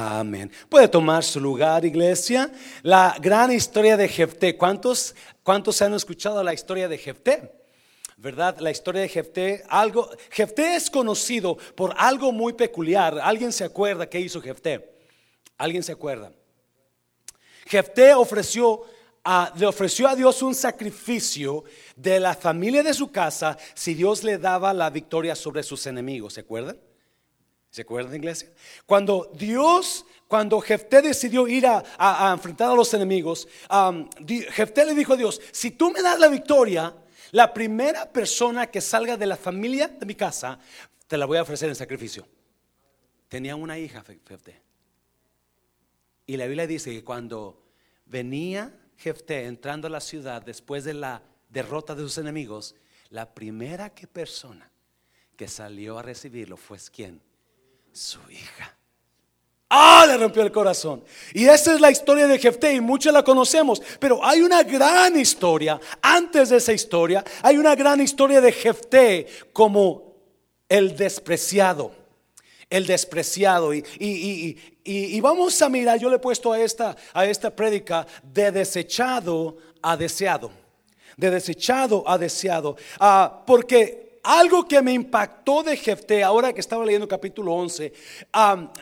Amén. Puede tomar su lugar, iglesia. La gran historia de Jefté. ¿Cuántos, cuántos han escuchado la historia de Jefté? ¿Verdad? La historia de Jefté. Algo, Jefté es conocido por algo muy peculiar. ¿Alguien se acuerda qué hizo Jefté? ¿Alguien se acuerda? Jefté ofreció le ofreció a Dios un sacrificio de la familia de su casa si Dios le daba la victoria sobre sus enemigos. ¿Se acuerdan? ¿Se acuerdan, iglesia? Cuando Dios, cuando Jefté decidió ir a, enfrentar a los enemigos, Jefté le dijo a Dios, si tú me das la victoria, la primera persona que salga de la familia de mi casa, te la voy a ofrecer en sacrificio. Tenía una hija, Jefté. Y la Biblia dice que cuando venía Jefté entrando a la ciudad después de la derrota de sus enemigos, la primera que persona que salió a recibirlo fue quién? Su hija. Ah, le rompió el corazón. Y esa es la historia de Jefté y muchos la conocemos. Pero hay una gran historia, antes de esa historia, hay una gran historia de Jefté como el despreciado. El despreciado. Y, y, vamos a mirar, yo le he puesto a esta, a esta prédica de desechado a deseado. De desechado a deseado. Ah, porque algo que me impactó de Jefté, ahora que estaba leyendo capítulo 11,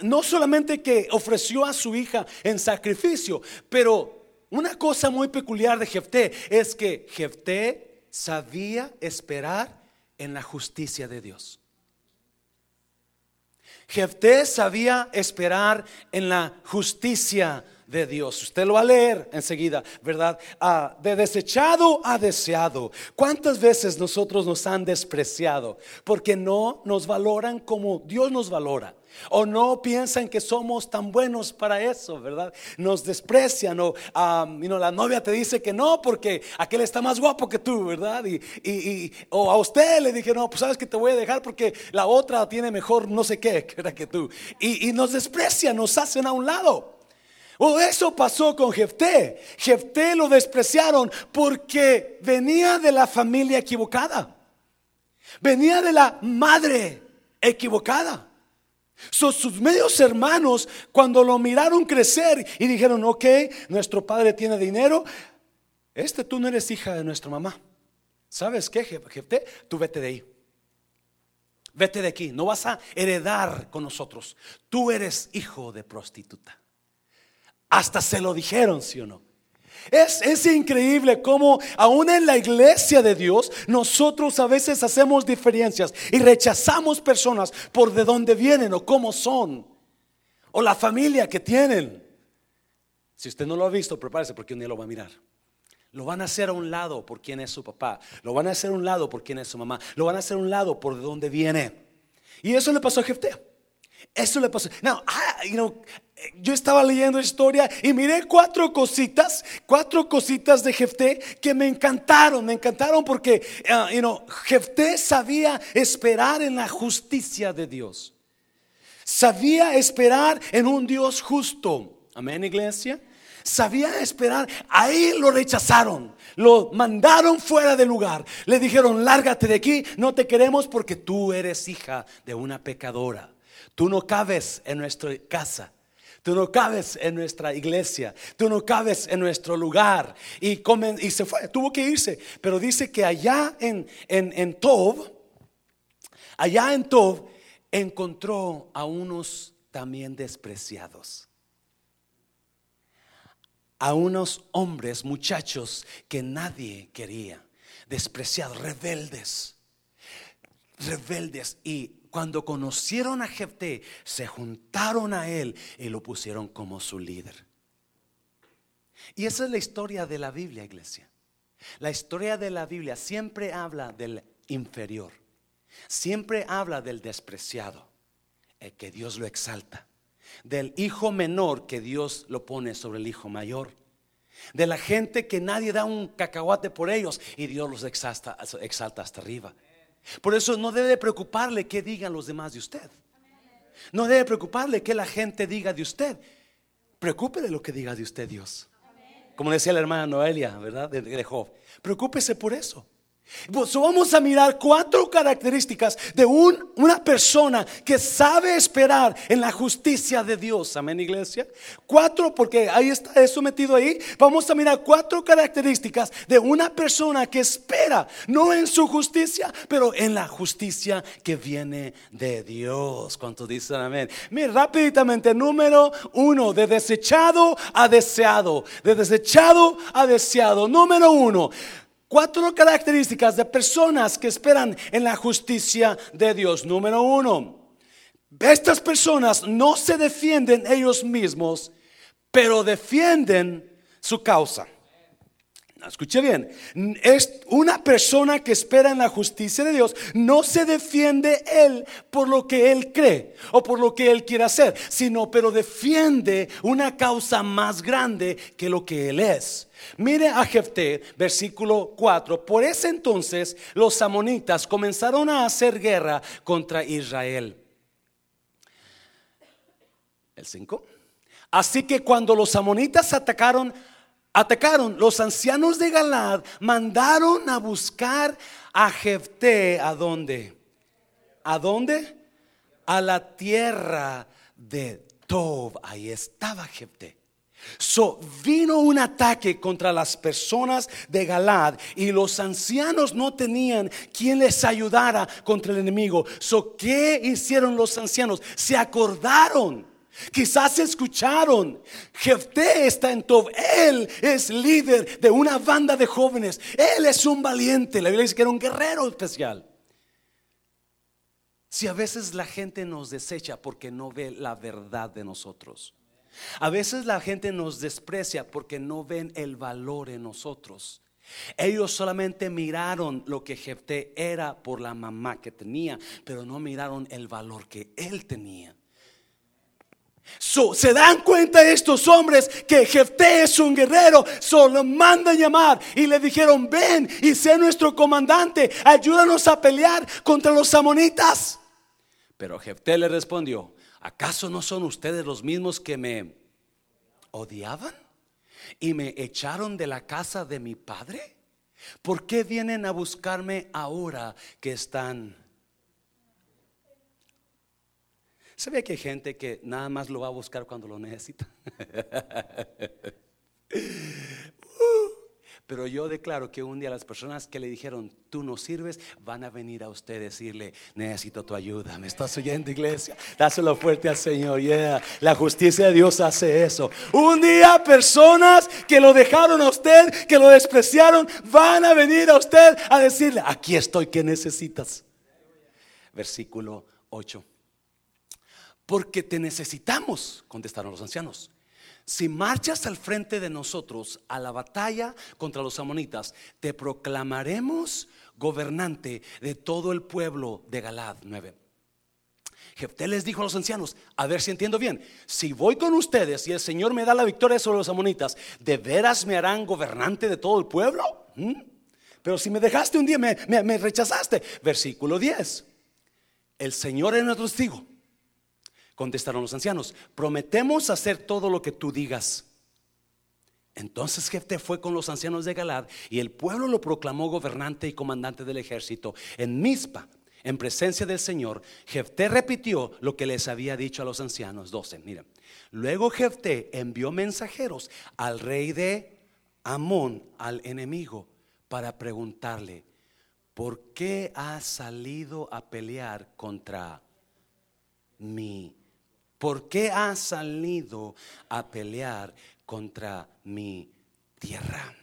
no solamente que ofreció a su hija en sacrificio, pero una cosa muy peculiar de Jefté es que Jefté sabía esperar en la justicia de Dios. Jefté sabía esperar en la justicia de Dios. Usted lo va a leer enseguida, ¿verdad? Ah, de desechado a deseado. ¿Cuántas veces nosotros nos han despreciado? Porque no nos valoran como Dios nos valora. O no piensan que somos tan buenos para eso, ¿verdad? Nos desprecian o la novia te dice que no porque aquel está más guapo que tú, ¿verdad? Y, o a usted le dije, no, pues sabes que te voy a dejar porque la otra tiene mejor no sé qué que, que tú. Y, y nos desprecian, nos hacen a un lado. O eso pasó con Jefté. Jefté lo despreciaron porque venía de la familia equivocada. Venía de la madre equivocada. sus medios hermanos, cuando lo miraron crecer y dijeron, ok, nuestro padre tiene dinero, este tú no eres hija de nuestra mamá. ¿Sabes qué, Jefté? Tú vete de ahí. Vete de aquí, no vas a heredar con nosotros. Tú eres hijo de prostituta. Hasta se lo dijeron, ¿sí o no? Es, es, increíble cómo aún en la iglesia de Dios nosotros a veces hacemos diferencias y rechazamos personas por de dónde vienen o cómo son o la familia que tienen. Si usted no lo ha visto, prepárese porque un día lo va a mirar. Lo van a hacer a un lado por quién es su papá, lo van a hacer a un lado por quién es su mamá, lo van a hacer a un lado por de dónde viene. Y eso le pasó a Jefté. Eso le pasó. No, ah, you know, yo estaba leyendo historia y miré cuatro cositas, cuatro cositas de Jefté que me encantaron, me encantaron porque uh, you know, Jefté sabía esperar en la justicia de Dios. Sabía esperar en un Dios justo. Amén, iglesia. Sabía esperar. Ahí lo rechazaron. Lo mandaron fuera del lugar. Le dijeron, lárgate de aquí. No te queremos porque tú eres hija de una pecadora. Tú no cabes en nuestra casa. Tú no cabes en nuestra iglesia. Tú no cabes en nuestro lugar. Y, y se fue, tuvo que irse. Pero dice que allá en, en, en Tob, allá en Tob, encontró a unos también despreciados. A unos hombres, muchachos que nadie quería. Despreciados, rebeldes. Rebeldes. Y cuando conocieron a Jefté, se juntaron a él y lo pusieron como su líder. Y esa es la historia de la Biblia, iglesia. La historia de la Biblia siempre habla del inferior. Siempre habla del despreciado, el que Dios lo exalta. Del hijo menor que Dios lo pone sobre el hijo mayor. De la gente que nadie da un cacahuate por ellos y Dios los exalta, exalta hasta arriba. Por eso no debe preocuparle qué digan los demás de usted. No debe preocuparle que la gente diga de usted. Preocupe de lo que diga de usted Dios. Como decía la hermana Noelia, ¿verdad? De, Job. Preocúpese por eso. Pues vamos a mirar cuatro características de un, una persona que sabe esperar en la justicia de Dios. Amén, iglesia. Cuatro, porque ahí está eso metido ahí. Vamos a mirar cuatro características de una persona que espera, no en su justicia, pero en la justicia que viene de Dios. ¿Cuántos dicen amén? Mira, rápidamente, número uno, de desechado a deseado. De desechado a deseado. Número uno. Cuatro características de personas que esperan en la justicia de Dios. Número uno, estas personas no se defienden ellos mismos, pero defienden su causa. Escuche bien, es una persona que espera en la justicia de Dios, no se defiende él por lo que él cree o por lo que él quiere hacer, sino pero defiende una causa más grande que lo que él es. Mire a Jefté, versículo 4. Por ese entonces los amonitas comenzaron a hacer guerra contra Israel. El 5. Así que cuando los amonitas atacaron, atacaron, los ancianos de Galad mandaron a buscar a Jefté. ¿A dónde? ¿A dónde? A la tierra de Tob. Ahí estaba Jefté. So vino un ataque contra las personas de Galad y los ancianos no tenían quien les ayudara contra el enemigo. So ¿qué hicieron los ancianos? Se acordaron. Quizás escucharon, Jefté está en Tob, él es líder de una banda de jóvenes, él es un valiente, la Biblia dice que era un guerrero especial. Si a veces la gente nos desecha porque no ve la verdad de nosotros. A veces la gente nos desprecia porque no ven el valor en nosotros. Ellos solamente miraron lo que Jefté era por la mamá que tenía, pero no miraron el valor que él tenía. se dan cuenta estos hombres que Jefté es un guerrero, solo mandan llamar y le dijeron, ven y sé nuestro comandante, ayúdanos a pelear contra los amonitas. Pero Jefté le respondió, ¿acaso no son ustedes los mismos que me odiaban y me echaron de la casa de mi padre? ¿Por qué vienen a buscarme ahora que están? ¿Sabía que hay gente que nada más lo va a buscar cuando lo necesita? Pero yo declaro que un día las personas que le dijeron, tú no sirves, van a venir a usted a decirle, necesito tu ayuda. ¿Me estás oyendo, iglesia? Dáselo fuerte al Señor. La justicia de Dios hace eso. Un día personas que lo dejaron a usted, que lo despreciaron, van a venir a usted a decirle, aquí estoy, ¿qué necesitas? Versículo 8. Porque te necesitamos, contestaron los ancianos si marchas al frente de nosotros a la batalla contra los amonitas, te proclamaremos gobernante de todo el pueblo de Galad 9. Jefté les dijo a los ancianos, a ver si entiendo bien, si voy con ustedes y el Señor me da la victoria sobre los amonitas, ¿de veras me harán gobernante de todo el pueblo? ¿Mm? Pero si me dejaste un día, me, me rechazaste. Versículo 10. El Señor es nuestro testigo Contestaron los ancianos, prometemos hacer todo lo que tú digas. Entonces Jefté fue con los ancianos de Galad y el pueblo lo proclamó gobernante y comandante del ejército. En Mizpa, en presencia del Señor, Jefté repitió lo que les había dicho a los ancianos. 12, miren. Luego Jefté envió mensajeros al rey de Amón, al enemigo, para preguntarle, ¿por qué has salido a pelear contra mí? ¿Por qué has salido a pelear contra mi tierra?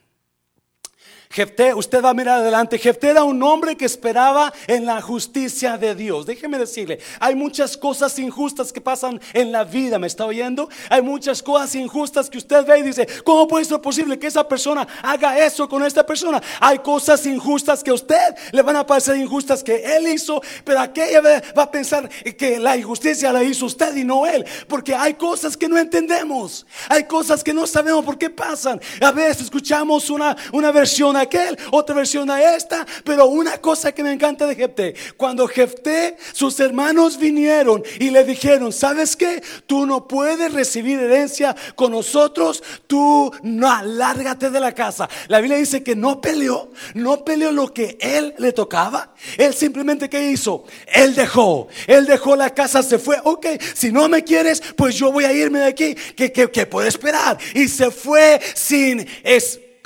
Jefté, usted va a mirar adelante. Jefté era un hombre que esperaba en la justicia de Dios. Déjeme decirle, hay muchas cosas injustas que pasan en la vida. ¿Me está oyendo? Hay muchas cosas injustas que usted ve y dice, ¿cómo puede ser posible que esa persona haga eso con esta persona? Hay cosas injustas que a usted le van a parecer injustas que él hizo, pero aquella va a pensar que la injusticia la hizo usted y no él, porque hay cosas que no entendemos. Hay cosas que no sabemos por qué pasan. A veces escuchamos una, una versión aquel, otra versión a esta. Pero una cosa que me encanta de Jefté, cuando Jefté, sus hermanos vinieron y le dijeron, ¿sabes qué? Tú no puedes recibir herencia con nosotros, tú no, alárgate de la casa. La Biblia dice que no peleó, no peleó lo que él le tocaba. Él simplemente, ¿qué hizo? Él dejó, él dejó la casa, se fue. Ok, si no me quieres, pues yo voy a irme de aquí. ¿Qué, qué, puede esperar? Y se fue sin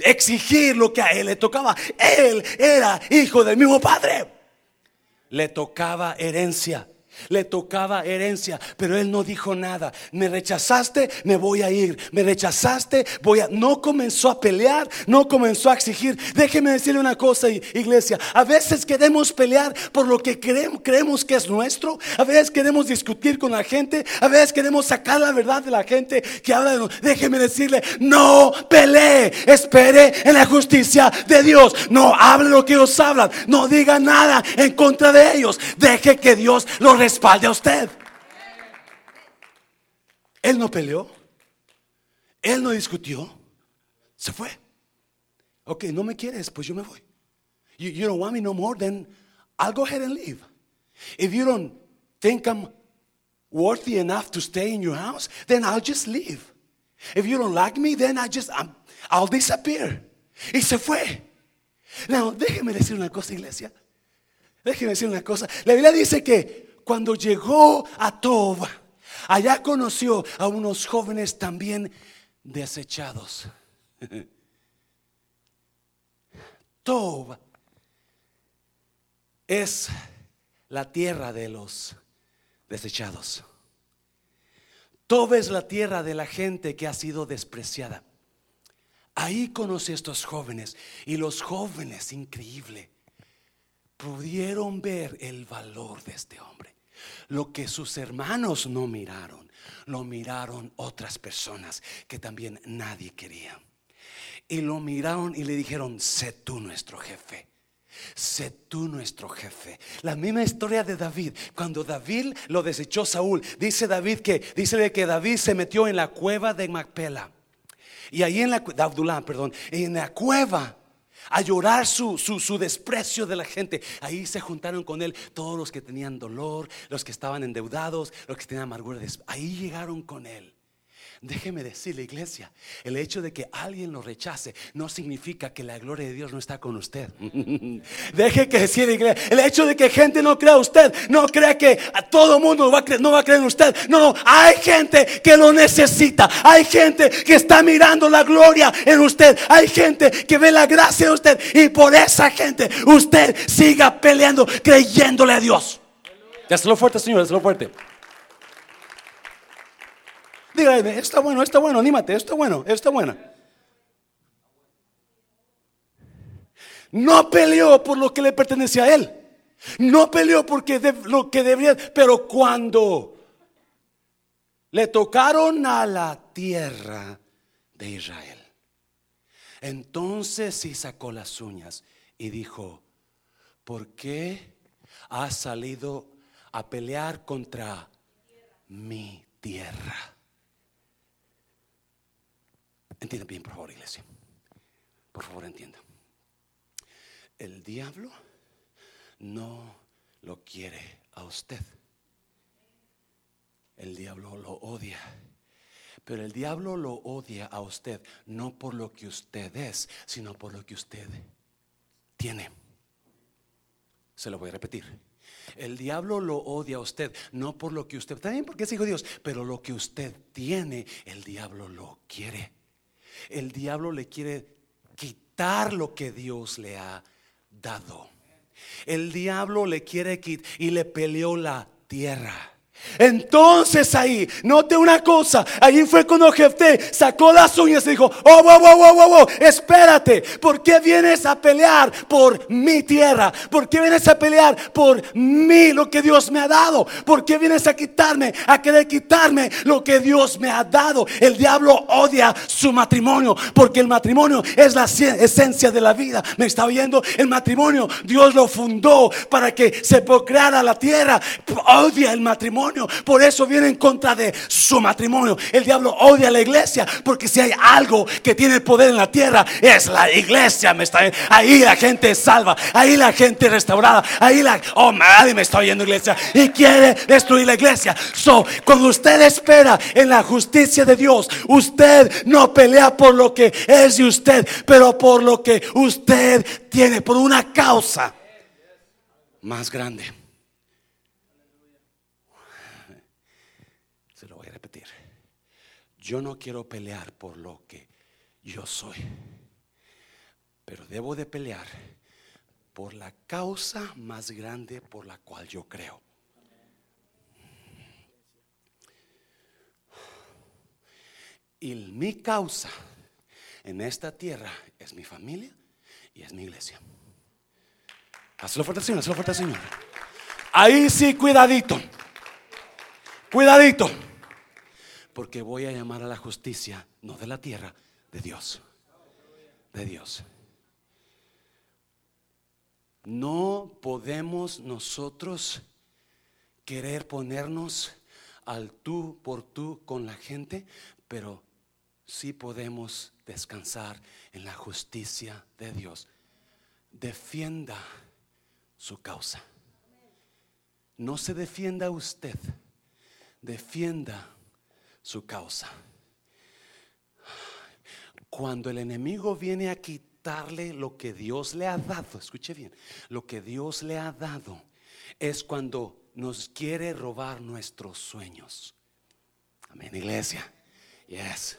exigir lo que a él le tocaba. Él era hijo del mismo padre. Le tocaba herencia. Le tocaba herencia, pero él no dijo nada. Me rechazaste, me voy a ir. Me rechazaste, voy a... No comenzó a pelear, no comenzó a exigir. Déjeme decirle una cosa, iglesia. A veces queremos pelear por lo que creemos, creemos que es nuestro. A veces queremos discutir con la gente. A veces queremos sacar la verdad de la gente que habla de nosotros. Déjeme decirle, no pelee. Espere en la justicia de Dios. No hable lo que ellos hablan. No diga nada en contra de ellos. Deje que Dios lo respalde a usted. Él no peleó. Él no discutió. Se fue. Ok, no me quieres, pues yo me voy. You, don't want me no more, then I'll go ahead and leave. If you don't think I'm worthy enough to stay in your house, then I'll just leave. If you don't like me, then I just I'll disappear. Y se fue. Now, déjeme decir una cosa, iglesia. Déjeme decir una cosa. La Biblia dice que cuando llegó a Tob, allá conoció a unos jóvenes también desechados. Tob es la tierra de los desechados. Tob es la tierra de la gente que ha sido despreciada. Ahí conocí a estos jóvenes y los jóvenes, increíble, pudieron ver el valor de este hombre. Lo que sus hermanos no miraron, lo miraron otras personas que también nadie quería. Y lo miraron y le dijeron, sé tú nuestro jefe. Sé tú nuestro jefe. La misma historia de David. Cuando David lo desechó Saúl, dice David que dice que David se metió en la cueva de Macpela. Y ahí en la de perdón, en la cueva a llorar su, su, desprecio de la gente. Ahí se juntaron con él todos los que tenían dolor, los que estaban endeudados, los que tenían amargura. Ahí llegaron con él. Déjeme decirle, iglesia, el hecho de que alguien lo rechace no significa que la gloria de Dios no está con usted. Deje que decir, iglesia, el hecho de que gente no crea usted, no crea que a todo mundo va a creer, no va a creer en usted. No, no, hay gente que lo necesita. Hay gente que está mirando la gloria en usted. Hay gente que ve la gracia de usted. Y por esa gente, usted siga peleando, creyéndole a Dios. lo fuerte, Señor, lo fuerte. Dígame, está bueno, está bueno, anímate, está bueno, está bueno. No peleó por lo que le pertenecía a él. No peleó porque lo que debería, pero cuando le tocaron a la tierra de Israel, entonces sí sacó las uñas y dijo, ¿por qué has salido a pelear contra mi tierra? Entienda bien, por favor, iglesia. Por favor, entienda. El diablo no lo quiere a usted. El diablo lo odia. Pero el diablo lo odia a usted no por lo que usted es, sino por lo que usted tiene. Se lo voy a repetir. El diablo lo odia a usted, no por lo que usted, también porque es hijo de Dios, pero lo que usted tiene, el diablo lo quiere el diablo le quiere quitar lo que Dios le ha dado. El diablo le quiere quitar y le peleó la tierra. Entonces ahí, note una cosa, ahí fue cuando Jefté sacó las uñas y dijo, oh, wow, wow, wow, wow, espérate, ¿por qué vienes a pelear por mi tierra? ¿Por qué vienes a pelear por mí, lo que Dios me ha dado? ¿Por qué vienes a quitarme, a querer quitarme lo que Dios me ha dado? El diablo odia su matrimonio, porque el matrimonio es la esencia de la vida. ¿Me está oyendo? El matrimonio, Dios lo fundó para que se procreara la tierra. Odia el matrimonio Por eso viene en contra de su matrimonio. El diablo odia a la iglesia porque si hay algo que tiene poder en la tierra es la iglesia. Me está, ahí la gente es salva, ahí la gente es restaurada, ahí la oh nadie me está oyendo iglesia y quiere destruir la iglesia. So, cuando usted espera en la justicia de Dios, usted no pelea por lo que es de usted, pero por lo que usted tiene, por una causa más grande. Se lo voy a repetir. Yo no quiero pelear por lo que yo soy, pero debo de pelear por la causa más grande por la cual yo creo. Y mi causa en esta tierra es mi familia y es mi iglesia. Hazlo fuerte, Señor, hazlo fuerte, Señor. Ahí sí, cuidadito. Cuidadito. Porque voy a llamar a la justicia, no de la tierra, de Dios. De Dios. No podemos nosotros querer ponernos al tú por tú con la gente, pero sí podemos descansar en la justicia de Dios. Defienda su causa. No se defienda usted, defienda su causa. Cuando el enemigo viene a quitarle lo que Dios le ha dado, escuche bien, lo que Dios le ha dado es cuando nos quiere robar nuestros sueños. Amén, iglesia. Yes.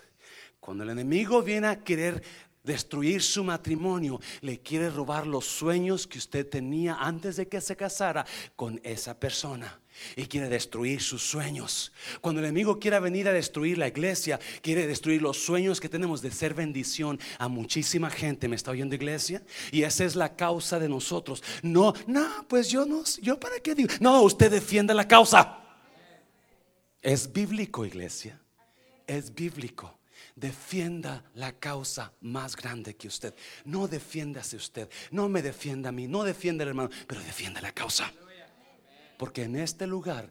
Cuando el enemigo viene a querer destruir su matrimonio, le quiere robar los sueños que usted tenía antes de que se casara con esa persona. Y quiere destruir sus sueños. Cuando el enemigo quiera venir a destruir la iglesia, quiere destruir los sueños que tenemos de ser bendición a muchísima gente. ¿Me está oyendo iglesia? Y esa es la causa de nosotros. No, no, pues yo no, yo para qué digo. No, usted defiende la causa. Es bíblico, iglesia. Es bíblico. Defienda la causa más grande que usted. No defiéndase usted. No me defienda a mí. No defienda al hermano. Pero defienda la causa. Porque en este lugar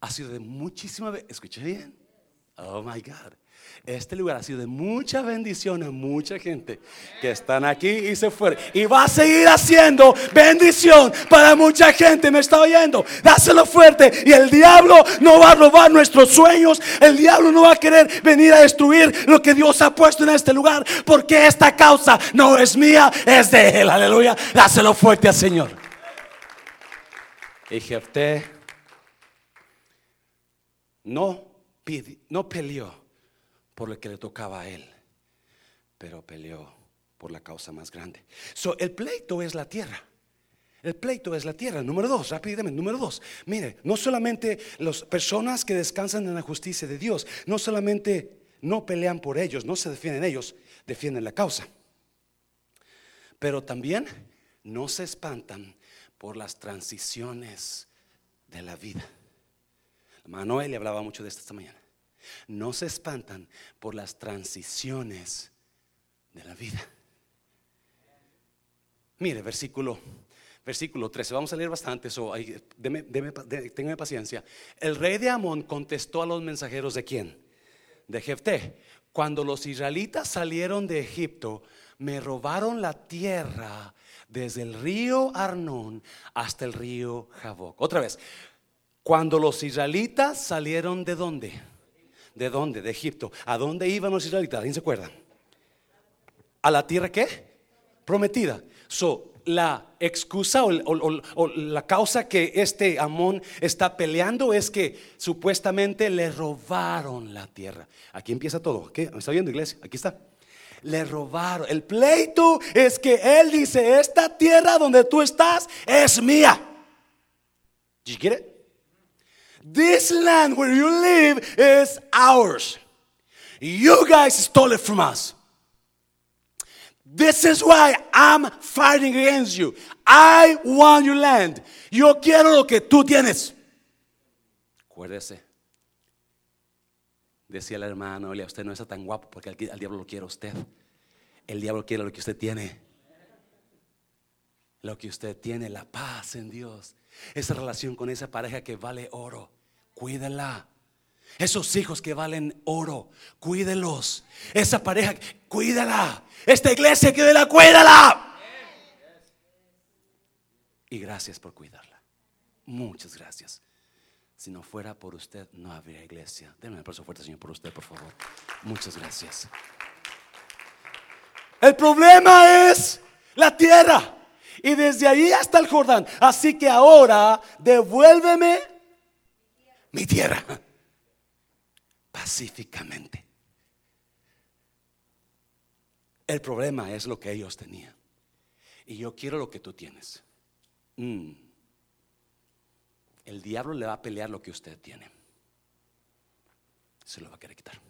ha sido de muchísima. Escuche bien. Oh my God. Este lugar ha sido de mucha bendición mucha gente que están aquí y se fueron. Y va a seguir haciendo bendición para mucha gente. ¿Me está oyendo? Dáselo fuerte. Y el diablo no va a robar nuestros sueños. El diablo no va a querer venir a destruir lo que Dios ha puesto en este lugar. Porque esta causa no es mía, es de Él. Aleluya. Dáselo fuerte al Señor. Jefté no, no peleó por lo que le tocaba a él, pero peleó por la causa más grande. So, el pleito es la tierra. El pleito es la tierra. Número dos, rápidamente. Número dos, mire, no solamente las personas que descansan en la justicia de Dios, no solamente no pelean por ellos, no se defienden ellos, defienden la causa. Pero también no se espantan por las transiciones de la vida. Manuel le hablaba mucho de esto esta mañana no se espantan por las transiciones de la vida. Mire, versículo, versículo 13, vamos a leer bastante eso, téngame paciencia. El rey de Amón contestó a los mensajeros de quién? De Jefté. Cuando los israelitas salieron de Egipto, me robaron la tierra desde el río Arnón hasta el río Jaboc. Otra vez, cuando los israelitas salieron de dónde? ¿De dónde? De Egipto. ¿A dónde iban los israelitas? ¿Alguien se acuerda? ¿A la tierra qué? Prometida. So, la excusa o, la causa que este Amón está peleando es que supuestamente le robaron la tierra. Aquí empieza todo. ¿Qué? ¿Me está viendo, iglesia? Aquí está. Le robaron. El pleito es que él dice: Esta tierra donde tú estás es mía. ¿Y quiere? This land where you live is ours. You guys stole it from us. This is why I'm fighting against you. I want your land. Yo quiero lo que tú tienes. Acuérdese. Decía el hermano, Oye, usted no está tan guapo porque el diablo lo quiere usted. El diablo quiere lo que usted tiene. Lo que usted tiene, la paz en Dios. Esa relación con esa pareja que vale oro cuídela. Esos hijos que valen oro, cuídelos. Esa pareja, cuídala. Esta iglesia, cuídala, cuídala. Y gracias por cuidarla. Muchas gracias. Si no fuera por usted, no habría iglesia. Denme un aplauso fuerte, Señor, por usted, por favor. Muchas gracias. El problema es la tierra. Y desde ahí hasta el Jordán. Así que ahora devuélveme mi tierra pacíficamente. El problema es lo que ellos tenían. Y yo quiero lo que tú tienes. Mm. El diablo le va a pelear lo que usted tiene. Se lo va a querer quitar.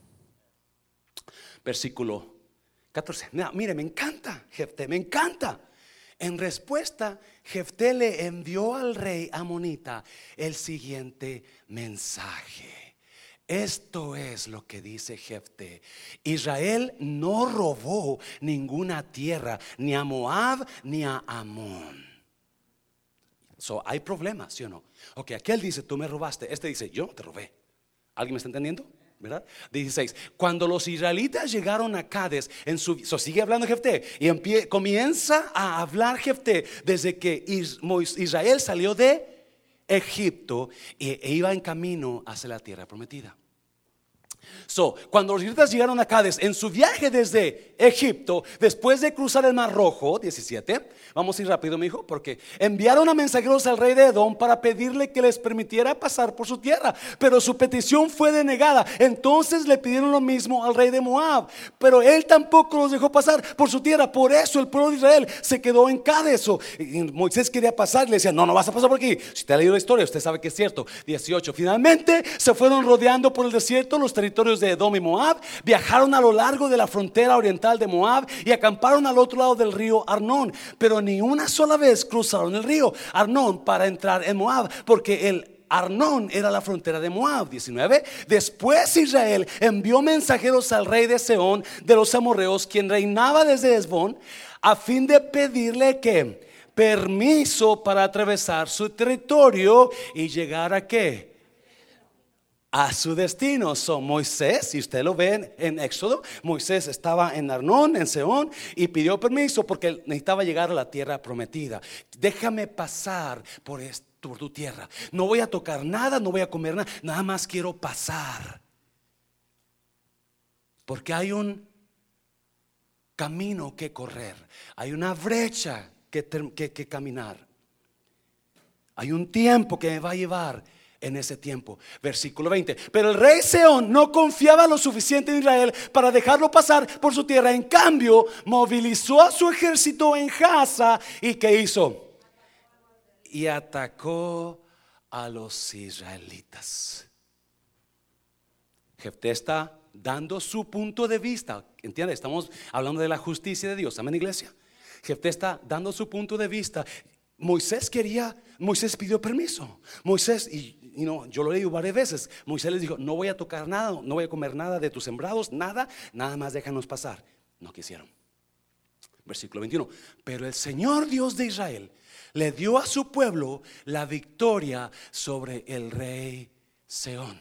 Versículo 14. mire, me encanta, Jefte, me encanta. En respuesta, Jefté le envió al rey Amonita el siguiente mensaje. Esto es lo que dice Jefte. Israel no robó ninguna tierra, ni a Moab ni a Amón. Hay problemas, ¿sí o no? Ok, aquel dice, tú me robaste. Este dice, yo te robé. ¿Alguien me está entendiendo? ¿verdad? 16. Cuando los israelitas llegaron a Cades, en su, sigue hablando Jefté y comienza a hablar Jefté desde que Israel salió de Egipto e, e iba en camino hacia la tierra prometida. So, cuando los israelitas llegaron a Cádiz en su viaje desde Egipto, después de cruzar el Mar Rojo, 17, vamos a ir rápido, mi hijo, porque enviaron a mensajeros al rey de Edom para pedirle que les permitiera pasar por su tierra, pero su petición fue denegada. Entonces le pidieron lo mismo al rey de Moab, pero él tampoco los dejó pasar por su tierra. Por eso el pueblo de Israel se quedó en Cádiz. Moisés quería pasar y le decía, no, no vas a pasar por aquí. Si te ha leído la historia, usted sabe que es cierto. 18. Finalmente se fueron rodeando por el desierto los territorios de Edom y Moab, viajaron a lo largo de la frontera oriental de Moab y acamparon al otro lado del río Arnón, pero ni una sola vez cruzaron el río Arnón para entrar en Moab, porque el Arnón era la frontera de Moab. 19. Después Israel envió mensajeros al rey de Seón de los amorreos, quien reinaba desde Esbón, a fin de pedirle que permiso para atravesar su territorio y llegar a qué? A su destino. son Moisés, si usted lo ve en, Éxodo, Moisés estaba en Arnón, en Seón, y pidió permiso porque necesitaba llegar a la tierra prometida. Déjame pasar por, tu tierra. No voy a tocar nada, no voy a comer nada, nada más quiero pasar. Porque hay un camino que correr, hay una brecha que, que caminar. Hay un tiempo que me va a llevar en ese tiempo. Versículo 20. Pero el rey Seón no confiaba lo suficiente en Israel para dejarlo pasar por su tierra. En cambio, movilizó a su ejército en Gaza y ¿qué hizo? Y atacó a los israelitas. Jefté está dando su punto de vista. ¿Entiende? Estamos hablando de la justicia de Dios. Amén, iglesia. Jefté está dando su punto de vista. Moisés quería, Moisés pidió permiso. Moisés, y yo lo he leído varias veces. Moisés les dijo, no voy a tocar nada, no voy a comer nada de tus sembrados, nada, nada más déjanos pasar. No quisieron. Versículo 21. Pero el Señor Dios de Israel le dio a su pueblo la victoria sobre el rey Seón.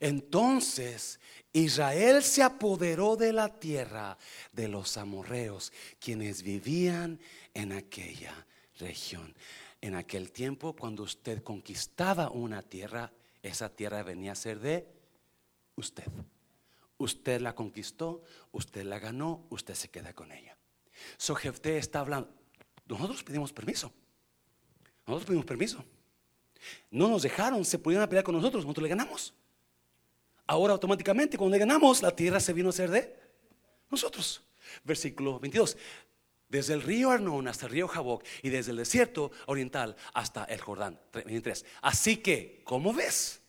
Entonces Israel se apoderó de la tierra de los amorreos, quienes vivían en aquella región en aquel tiempo, cuando usted conquistaba una tierra, esa tierra venía a ser de usted. Usted la conquistó, usted la ganó, usted se queda con ella. So Jefté está hablando. Nosotros pedimos permiso. Nosotros pedimos permiso. No nos dejaron, se pudieron pelear con nosotros, nosotros le ganamos. Ahora automáticamente cuando le ganamos, la tierra se vino a ser de nosotros. Versículo 22 desde el río Arnón hasta el río Jaboc y desde el desierto oriental hasta el Jordán. 23. Así que, ¿cómo ves?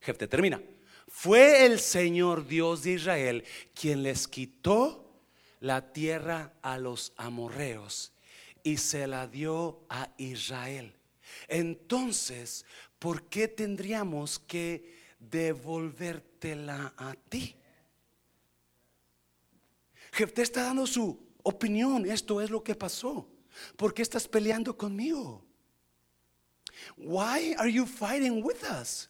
Jefte termina. Fue el Señor Dios de Israel quien les quitó la tierra a los amorreos y se la dio a Israel. Entonces, ¿por qué tendríamos que devolvértela a ti? Jefte está dando su opinión, esto es lo que pasó. ¿Por qué estás peleando conmigo? Why are you fighting with us?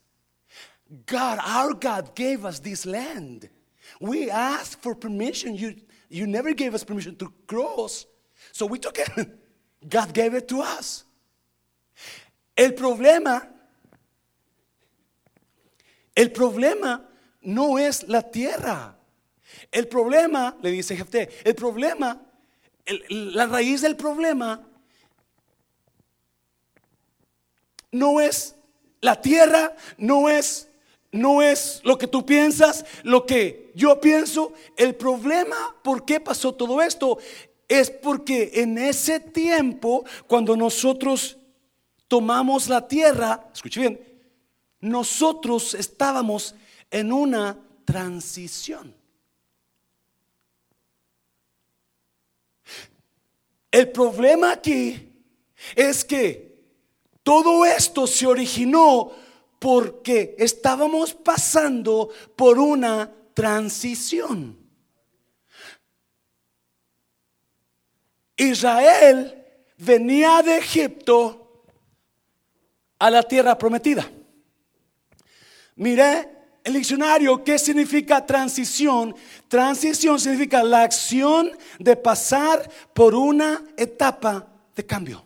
God, our God gave us this land. We asked for permission. You, you never gave us permission to cross. So we took it. God gave it to us. El problema, el problema no es la tierra. El problema, le dice Jefté, el problema, la raíz del problema no es la tierra, no es no es lo que tú piensas, lo que yo pienso. El problema, ¿por qué pasó todo esto? Es porque en ese tiempo, cuando nosotros tomamos la tierra, escuche bien, nosotros estábamos en una transición. El problema aquí es que todo esto se originó porque estábamos pasando por una transición. Israel venía de Egipto a la tierra prometida. Mire el diccionario, ¿qué significa transición? Transición significa la acción de pasar por una etapa de cambio.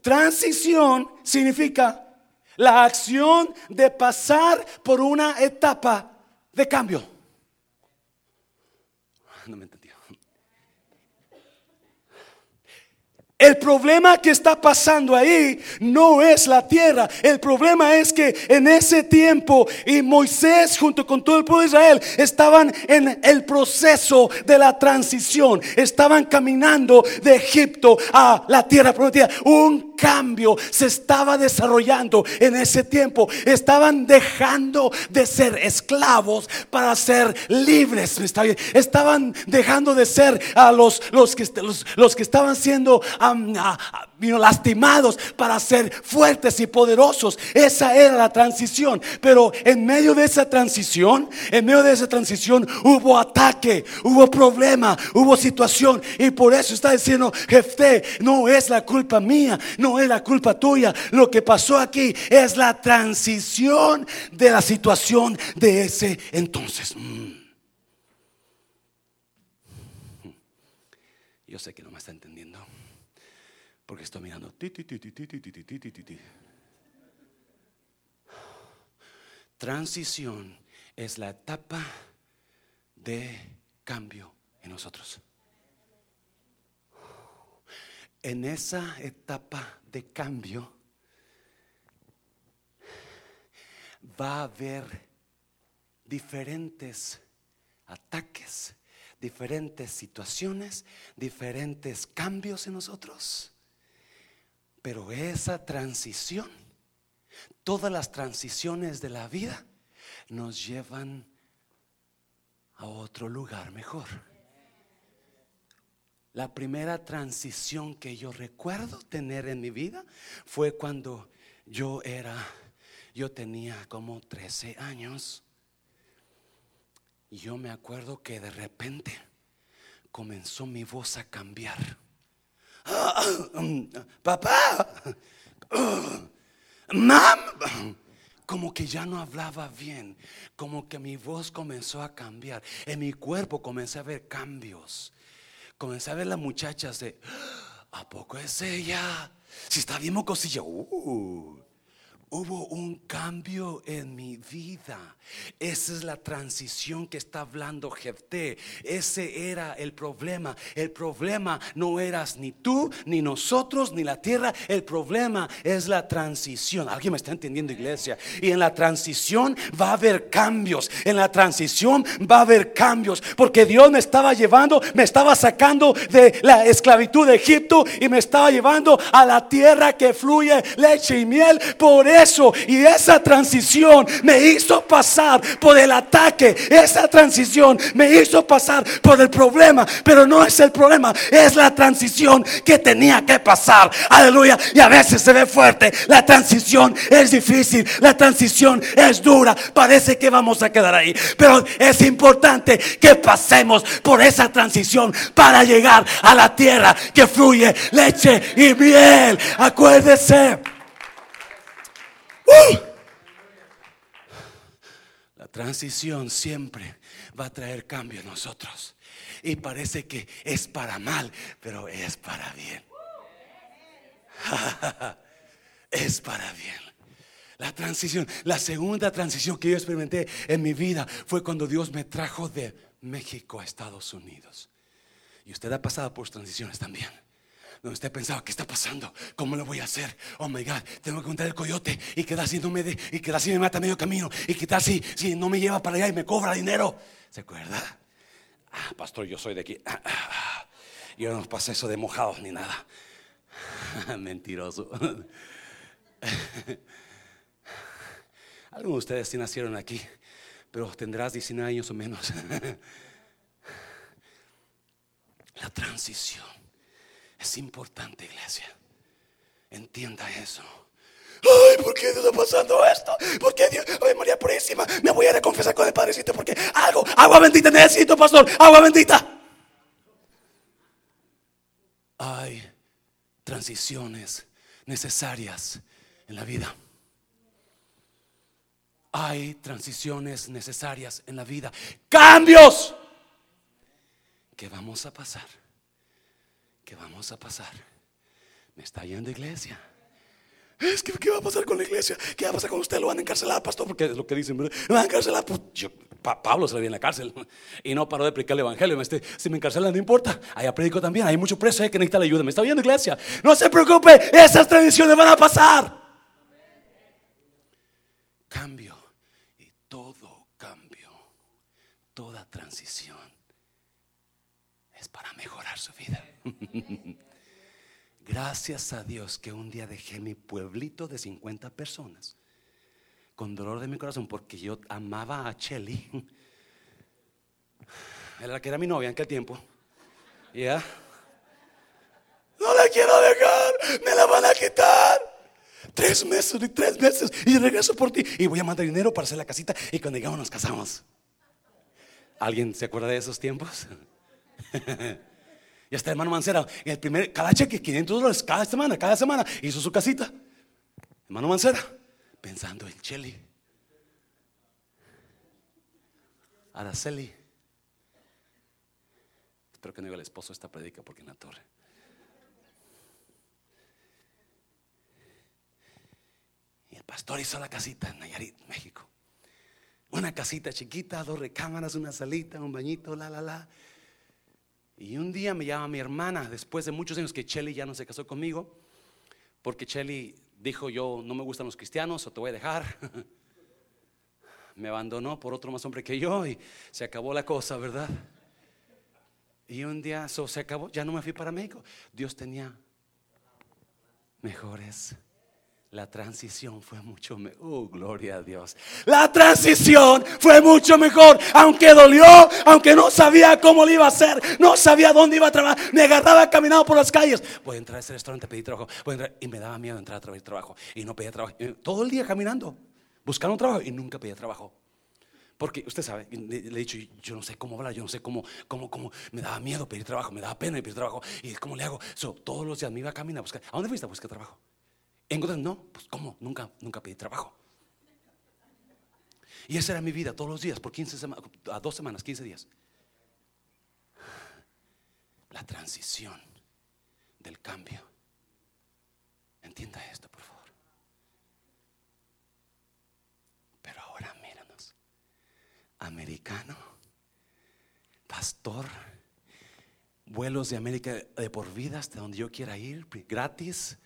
Transición significa la acción de pasar por una etapa de cambio. No me entendió. El problema que está pasando ahí no es la tierra. El problema es que en ese tiempo y Moisés junto con todo el pueblo de Israel estaban en el proceso de la transición. Estaban caminando de Egipto a la tierra prometida. Un cambio se estaba desarrollando en ese tiempo. Estaban dejando de ser esclavos para ser libres. Estaban dejando de ser a los, los, que, los, que estaban siendo lastimados para ser fuertes y poderosos. Esa era la transición. Pero en medio de esa transición, en medio de esa transición hubo ataque, hubo problema, hubo situación. Y por eso está diciendo Jefté, no es la culpa mía, no es la culpa tuya. Lo que pasó aquí es la transición de la situación de ese entonces. Mm. Yo sé que no estoy mirando. Transición es la etapa de cambio en nosotros. En esa etapa de cambio va a haber diferentes ataques, diferentes situaciones, diferentes cambios en nosotros. Pero esa transición, todas las transiciones de la vida nos llevan a otro lugar mejor. La primera transición que yo recuerdo tener en mi vida fue cuando yo era, yo tenía como 13 años. Y yo me acuerdo que de repente comenzó mi voz a cambiar. Papá, mam, como que ya no hablaba bien, como que mi voz comenzó a cambiar, en mi cuerpo comencé a ver cambios, comencé a ver las muchachas de, ¿a poco es ella? Si está bien mocosilla, uh, Hubo un cambio en mi vida. Esa es la transición que está hablando Jefté. Ese era el problema. El problema no eras ni tú, ni nosotros, ni la tierra. El problema es la transición. ¿Alguien me está entendiendo, iglesia? Y en la transición va a haber cambios. En la transición va a haber cambios. Porque Dios me estaba llevando, me estaba sacando de la esclavitud de Egipto y me estaba llevando a la tierra que fluye leche y miel. Por eso, y esa transición me hizo pasar por el ataque. Esa transición me hizo pasar por el problema. Pero no es el problema, es la transición que tenía que pasar. Aleluya. Y a veces se ve fuerte. La transición es difícil. La transición es dura. Parece que vamos a quedar ahí. Pero es importante que pasemos por esa transición para llegar a la tierra que fluye leche y miel. Acuérdese. La transición siempre va a traer cambio en nosotros. Y parece que es para mal, pero es para bien. es para bien. La transición, la segunda transición que yo experimenté en mi vida fue cuando Dios me trajo de México a Estados Unidos. Y usted ha pasado por transiciones también donde usted pensaba, ¿qué está pasando? ¿Cómo lo voy a hacer? Oh my God, tengo que encontrar el coyote y queda así, no me de, y queda así, me mata medio camino y queda así, si no me lleva para allá y me cobra dinero. ¿Se acuerda? Ah, pastor, yo soy de aquí. Ah, ah, ah. Yo no pasé eso de mojados ni nada. Mentiroso. Algunos de ustedes sí nacieron aquí, pero tendrás 19 años o menos. La transición. Es importante, iglesia. Entienda eso. Ay, ¿por qué está pasando esto? ¿Por qué Dios? Ay, María Purísima, me voy a ir con el Padrecito porque algo, agua bendita necesito, pastor, agua bendita. Hay transiciones necesarias en la vida. Hay transiciones necesarias en la vida. Cambios que vamos a pasar ¿qué vamos a pasar? Me está yendo iglesia. Es que, ¿qué va a pasar con la iglesia? ¿Qué va a pasar con usted? Lo van a encarcelar, pastor, porque es lo que dicen, Lo van a encarcelar. Pues, Pablo se le viene en la cárcel y no paró de predicar el evangelio. Si me encarcelan, no importa. Allá predico también. Hay mucho preso que necesita la ayuda. Me está viendo iglesia. No se preocupe, esas tradiciones van a pasar. Cambio y todo cambio, toda transición es para mejorar su vida. Gracias a Dios que un día dejé mi pueblito de 50 personas con dolor de mi corazón porque yo amaba a Chelly. Era la que era mi novia en aquel tiempo. ¿Ya? No la quiero dejar, me la van a quitar. Tres meses y tres meses y regreso por ti y voy a mandar dinero para hacer la casita y cuando llegamos nos casamos. ¿Alguien se acuerda de esos tiempos? Y hasta hermano Mancera, el primer, cada cheque, 500 dólares cada semana, cada semana, hizo su casita. Hermano Mancera, pensando en Cheli. Araceli. Espero que no diga el esposo esta predica porque en la torre. Y el pastor hizo la casita en Nayarit, México. Una casita chiquita, dos recámaras, una salita, un bañito, la, la, la. Y un día me llama mi hermana, después de muchos años que Chelly ya no se casó conmigo, porque Chelly dijo, yo no me gustan los cristianos o te voy a dejar. me abandonó por otro más hombre que yo y se acabó la cosa, ¿verdad? Y un día eso se acabó, ya no me fui para México. Dios tenía mejores la transición fue mucho mejor. Oh, gloria a Dios. La transición fue mucho mejor. Aunque dolió, aunque no sabía cómo lo iba a hacer, no sabía dónde iba a trabajar, me agarraba caminando por las calles. Voy a entrar a ese restaurante, pedir trabajo. y me daba miedo entrar a pedir trabajo. Y no pedía trabajo. Todo el día caminando, buscando trabajo y nunca pedía trabajo. Porque usted sabe, le, he dicho, yo no sé cómo hablar, yo no sé cómo, cómo, cómo, me daba miedo pedir trabajo, me daba pena pedir trabajo. Y cómo le hago. todos los días me iba a caminar a buscar. ¿A dónde fuiste a buscar trabajo? No, pues ¿cómo? Nunca, nunca pedí trabajo. Y esa era mi vida todos los días, por 15 semanas, a dos semanas, 15 días. La transición del cambio. Entienda esto, por favor. Pero ahora míranos. Americano, pastor, vuelos de América de por vida hasta donde yo quiera ir, gratis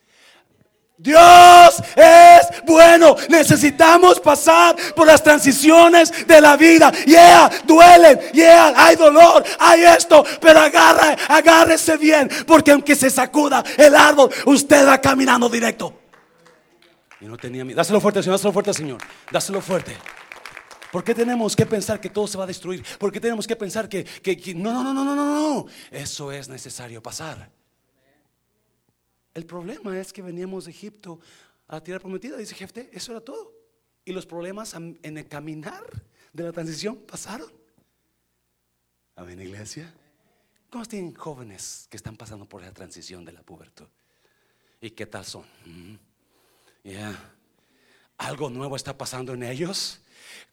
Dios es bueno. Necesitamos pasar por las transiciones de la vida. Yeah, duelen. Yeah, hay dolor. Hay esto. Pero agarra, agárrese bien. Porque aunque se sacuda el árbol, usted va caminando directo. Y no tenía miedo. Dáselo fuerte, Señor. Dáselo fuerte, Señor. Dáselo fuerte. ¿Por qué tenemos que pensar que todo se va a destruir? ¿Por qué tenemos que pensar que, que no, no, no, no, no, no, no? Eso es necesario pasar. El problema es que veníamos de Egipto a la tierra prometida, dice Jefte, eso era todo. Y los problemas en el caminar de la transición pasaron. Amén, iglesia. ¿Cómo tienen jóvenes que están pasando por la transición de la pubertad? ¿Y qué tal son? Mm, ya. Algo nuevo está pasando en ellos.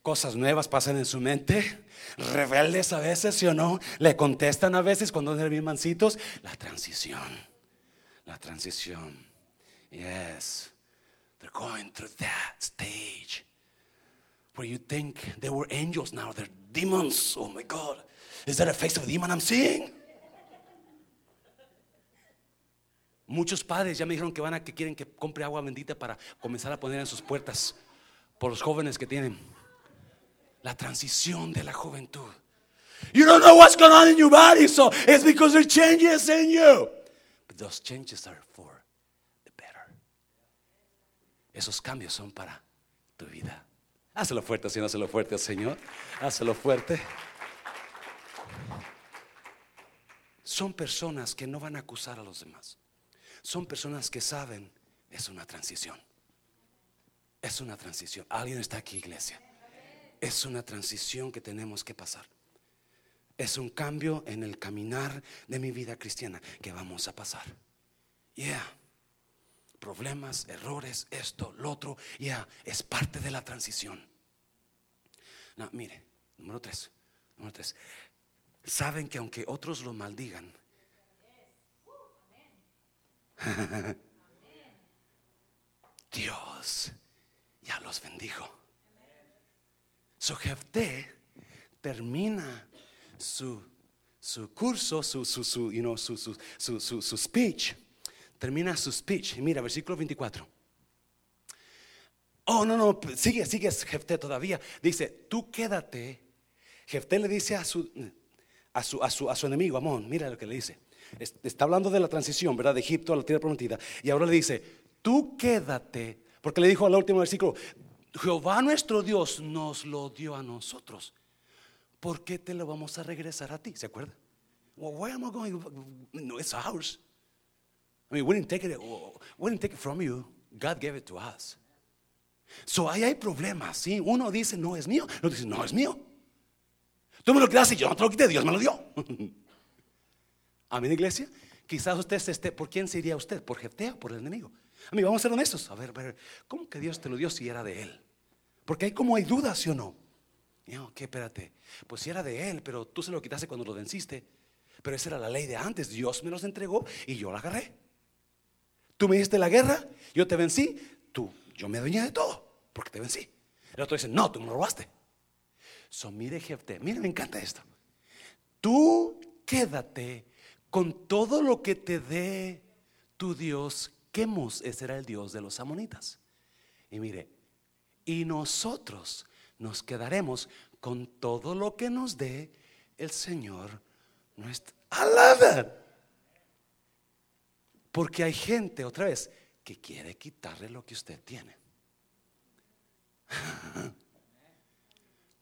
Cosas nuevas pasan en su mente. Rebeldes a veces, ¿sí o no? Le contestan a veces cuando son bien mancitos. La transición. La transición. Yes. They're going through that stage where you think they were angels now, they're demons. Oh my God. Is that a face of a demon I'm seeing? Muchos padres ya me dijeron que van a que quieren que compre agua bendita para comenzar a poner en sus puertas por los jóvenes que tienen. La transición de la juventud. You don't know what's going on in your body, so it's because there changes in you. Those changes are for the better. Esos cambios son para tu vida. Hazlo fuerte, Señor, hazlo fuerte, Señor. Hazlo fuerte. Son personas que no van a acusar a los demás. Son personas que saben, es una transición. Es una transición. Alguien está aquí, iglesia. Es una transición que tenemos que pasar. Es un cambio en el caminar de mi vida cristiana que vamos a pasar. Yeah. Problemas, errores, esto, lo otro, ya, es parte de la transición. No, mire, número tres, número tres. Saben que aunque otros lo maldigan, Dios ya los bendijo. Su Jefté termina su, su curso, su, su, su, you know, su, su, su, su, speech. Termina su speech. Mira, versículo 24. Oh, no, no, sigue, sigue Jefté todavía. Dice, tú quédate. Jefté le dice a su, a su, a su, a su enemigo, Amón, mira lo que le dice. Está hablando de la transición, ¿verdad? De Egipto a la tierra prometida. Y ahora le dice, tú quédate, porque le dijo al último versículo, Jehová nuestro Dios nos lo dio a nosotros. ¿Por qué te lo vamos a regresar a ti? ¿Se acuerda? Well, why am I going? No, it's ours. I mean, we didn't take it, we didn't take it from you. God gave it to us. So ahí hay problemas, ¿sí? Uno dice, no es mío. Otro dice, no es mío. Tú me lo quedaste, yo no te lo quité, Dios me lo dio. Amén, iglesia. Quizás usted esté, ¿por quién sería usted? ¿Por Jeftea por el enemigo? A mí, vamos a ser honestos. A ver, a ver, ¿cómo que Dios te lo dio si era de él? Porque hay como hay dudas, ¿sí o no? No, ¿qué? Espérate. Pues si era de él, pero tú se lo quitaste cuando lo venciste. Pero esa era la ley de antes. Dios me los entregó y yo la agarré. Tú me diste la guerra, yo te vencí. Tú, yo me adueñé de todo porque te vencí. El otro dice, no, tú me lo robaste. So, mire, Jefte, mire, me encanta esto. Tú quédate con todo lo que te dé tu Dios. Quemos, ese era el Dios de los amonitas. Y mire, y nosotros nos quedaremos con todo lo que nos dé el Señor nuestro. Alaba. Porque hay gente, otra vez, que quiere quitarle lo que usted tiene.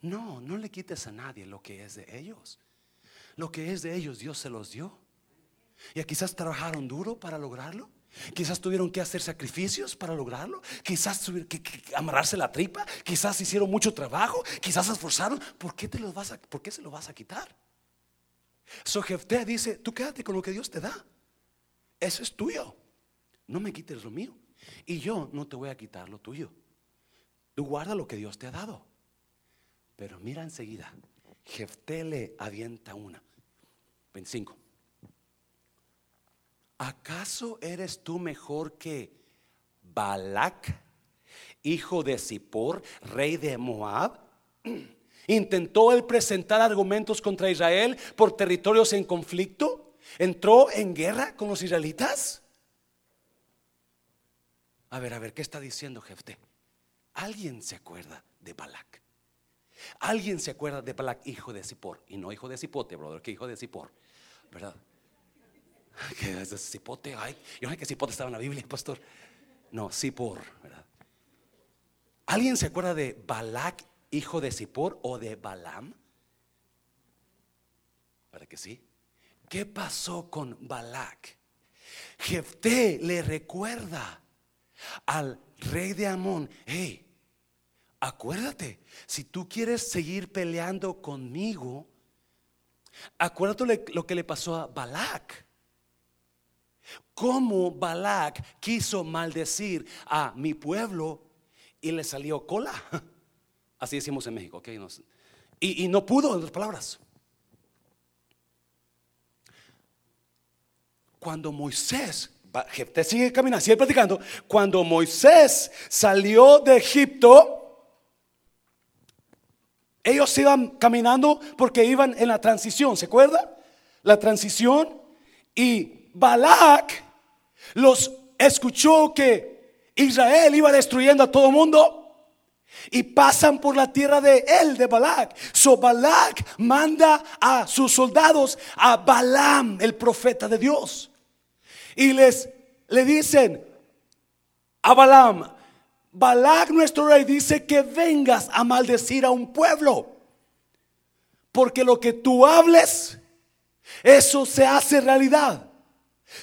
No, no le quites a nadie lo que es de ellos. Lo que es de ellos, Dios se los dio. Y quizás trabajaron duro para lograrlo. Quizás tuvieron que hacer sacrificios para lograrlo. Quizás tuvieron que, amarrarse la tripa. Quizás hicieron mucho trabajo. Quizás se esforzaron. ¿Por qué, te vas a, ¿Por qué se lo vas a quitar? So Jefté dice: Tú quédate con lo que Dios te da. Eso es tuyo. No me quites lo mío. Y yo no te voy a quitar lo tuyo. Tú guarda lo que Dios te ha dado. Pero mira enseguida, Jefté le avienta una. 25. ¿Acaso eres tú mejor que Balak, hijo de Zippor, rey de Moab? ¿Intentó él presentar argumentos contra Israel por territorios en conflicto? ¿Entró en guerra con los israelitas? A ver, a ver, ¿qué está diciendo Jefté? ¿Alguien se acuerda de Balak? ¿Alguien se acuerda de Balak, hijo de Zippor? Y no hijo de Zipote, brother, que hijo de Zippor, ¿verdad? Que es Zipote, ay, yo no sé que Zipote estaba en la Biblia, pastor. No, Zippor, ¿verdad? ¿Alguien se acuerda de Balak, hijo de Zippor o de Balaam? ¿Para que sí? ¿Qué pasó con Balak? Jefté le recuerda al rey de Amón, hey, acuérdate, si tú quieres seguir peleando conmigo, acuérdate lo que le pasó a Balak. Cómo Balak quiso maldecir a mi pueblo y le salió cola. Así decimos en México, ¿ok? y, no pudo, en otras palabras. Cuando Moisés, te sigue caminando, sigue platicando, cuando Moisés salió de Egipto, ellos iban caminando porque iban en la transición, ¿se acuerda? La transición y Balak los escuchó que Israel iba destruyendo a todo mundo y pasan por la tierra de él, de Balak. So Balak manda a sus soldados a Balaam, el profeta de Dios. Y les le dicen a Balaam, Balak nuestro rey dice que vengas a maldecir a un pueblo. Porque lo que tú hables, eso se hace realidad.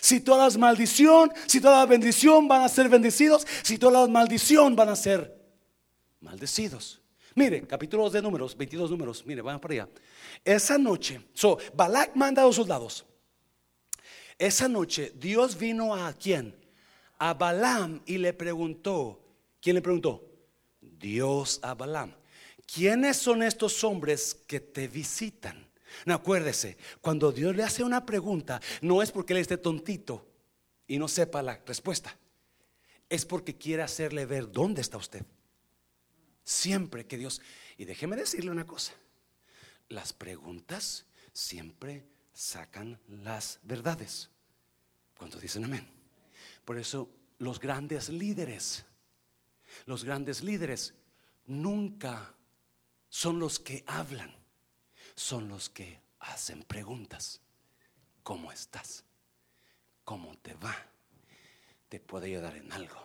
Si todas maldición, si toda bendición van a ser bendecidos, si toda maldición van a ser maldecidos. Mire, capítulos de números, 22 números, mire, van para allá. Esa noche, so, Balak manda a los soldados. Esa noche Dios vino a quién? A Balaam y le preguntó, ¿quién le preguntó? Dios a Balaam. ¿Quiénes son estos hombres que te visitan? No acuérdese, cuando Dios le hace una pregunta, no es porque él esté tontito y no sepa la respuesta. Es porque quiere hacerle ver dónde está usted. Siempre que Dios, y déjeme decirle una cosa, las preguntas siempre sacan las verdades. Cuando dicen amén. Por eso los grandes líderes, los grandes líderes nunca son los que hablan, son los que hacen preguntas. ¿Cómo estás? ¿Cómo te va? ¿Te puede ayudar en algo?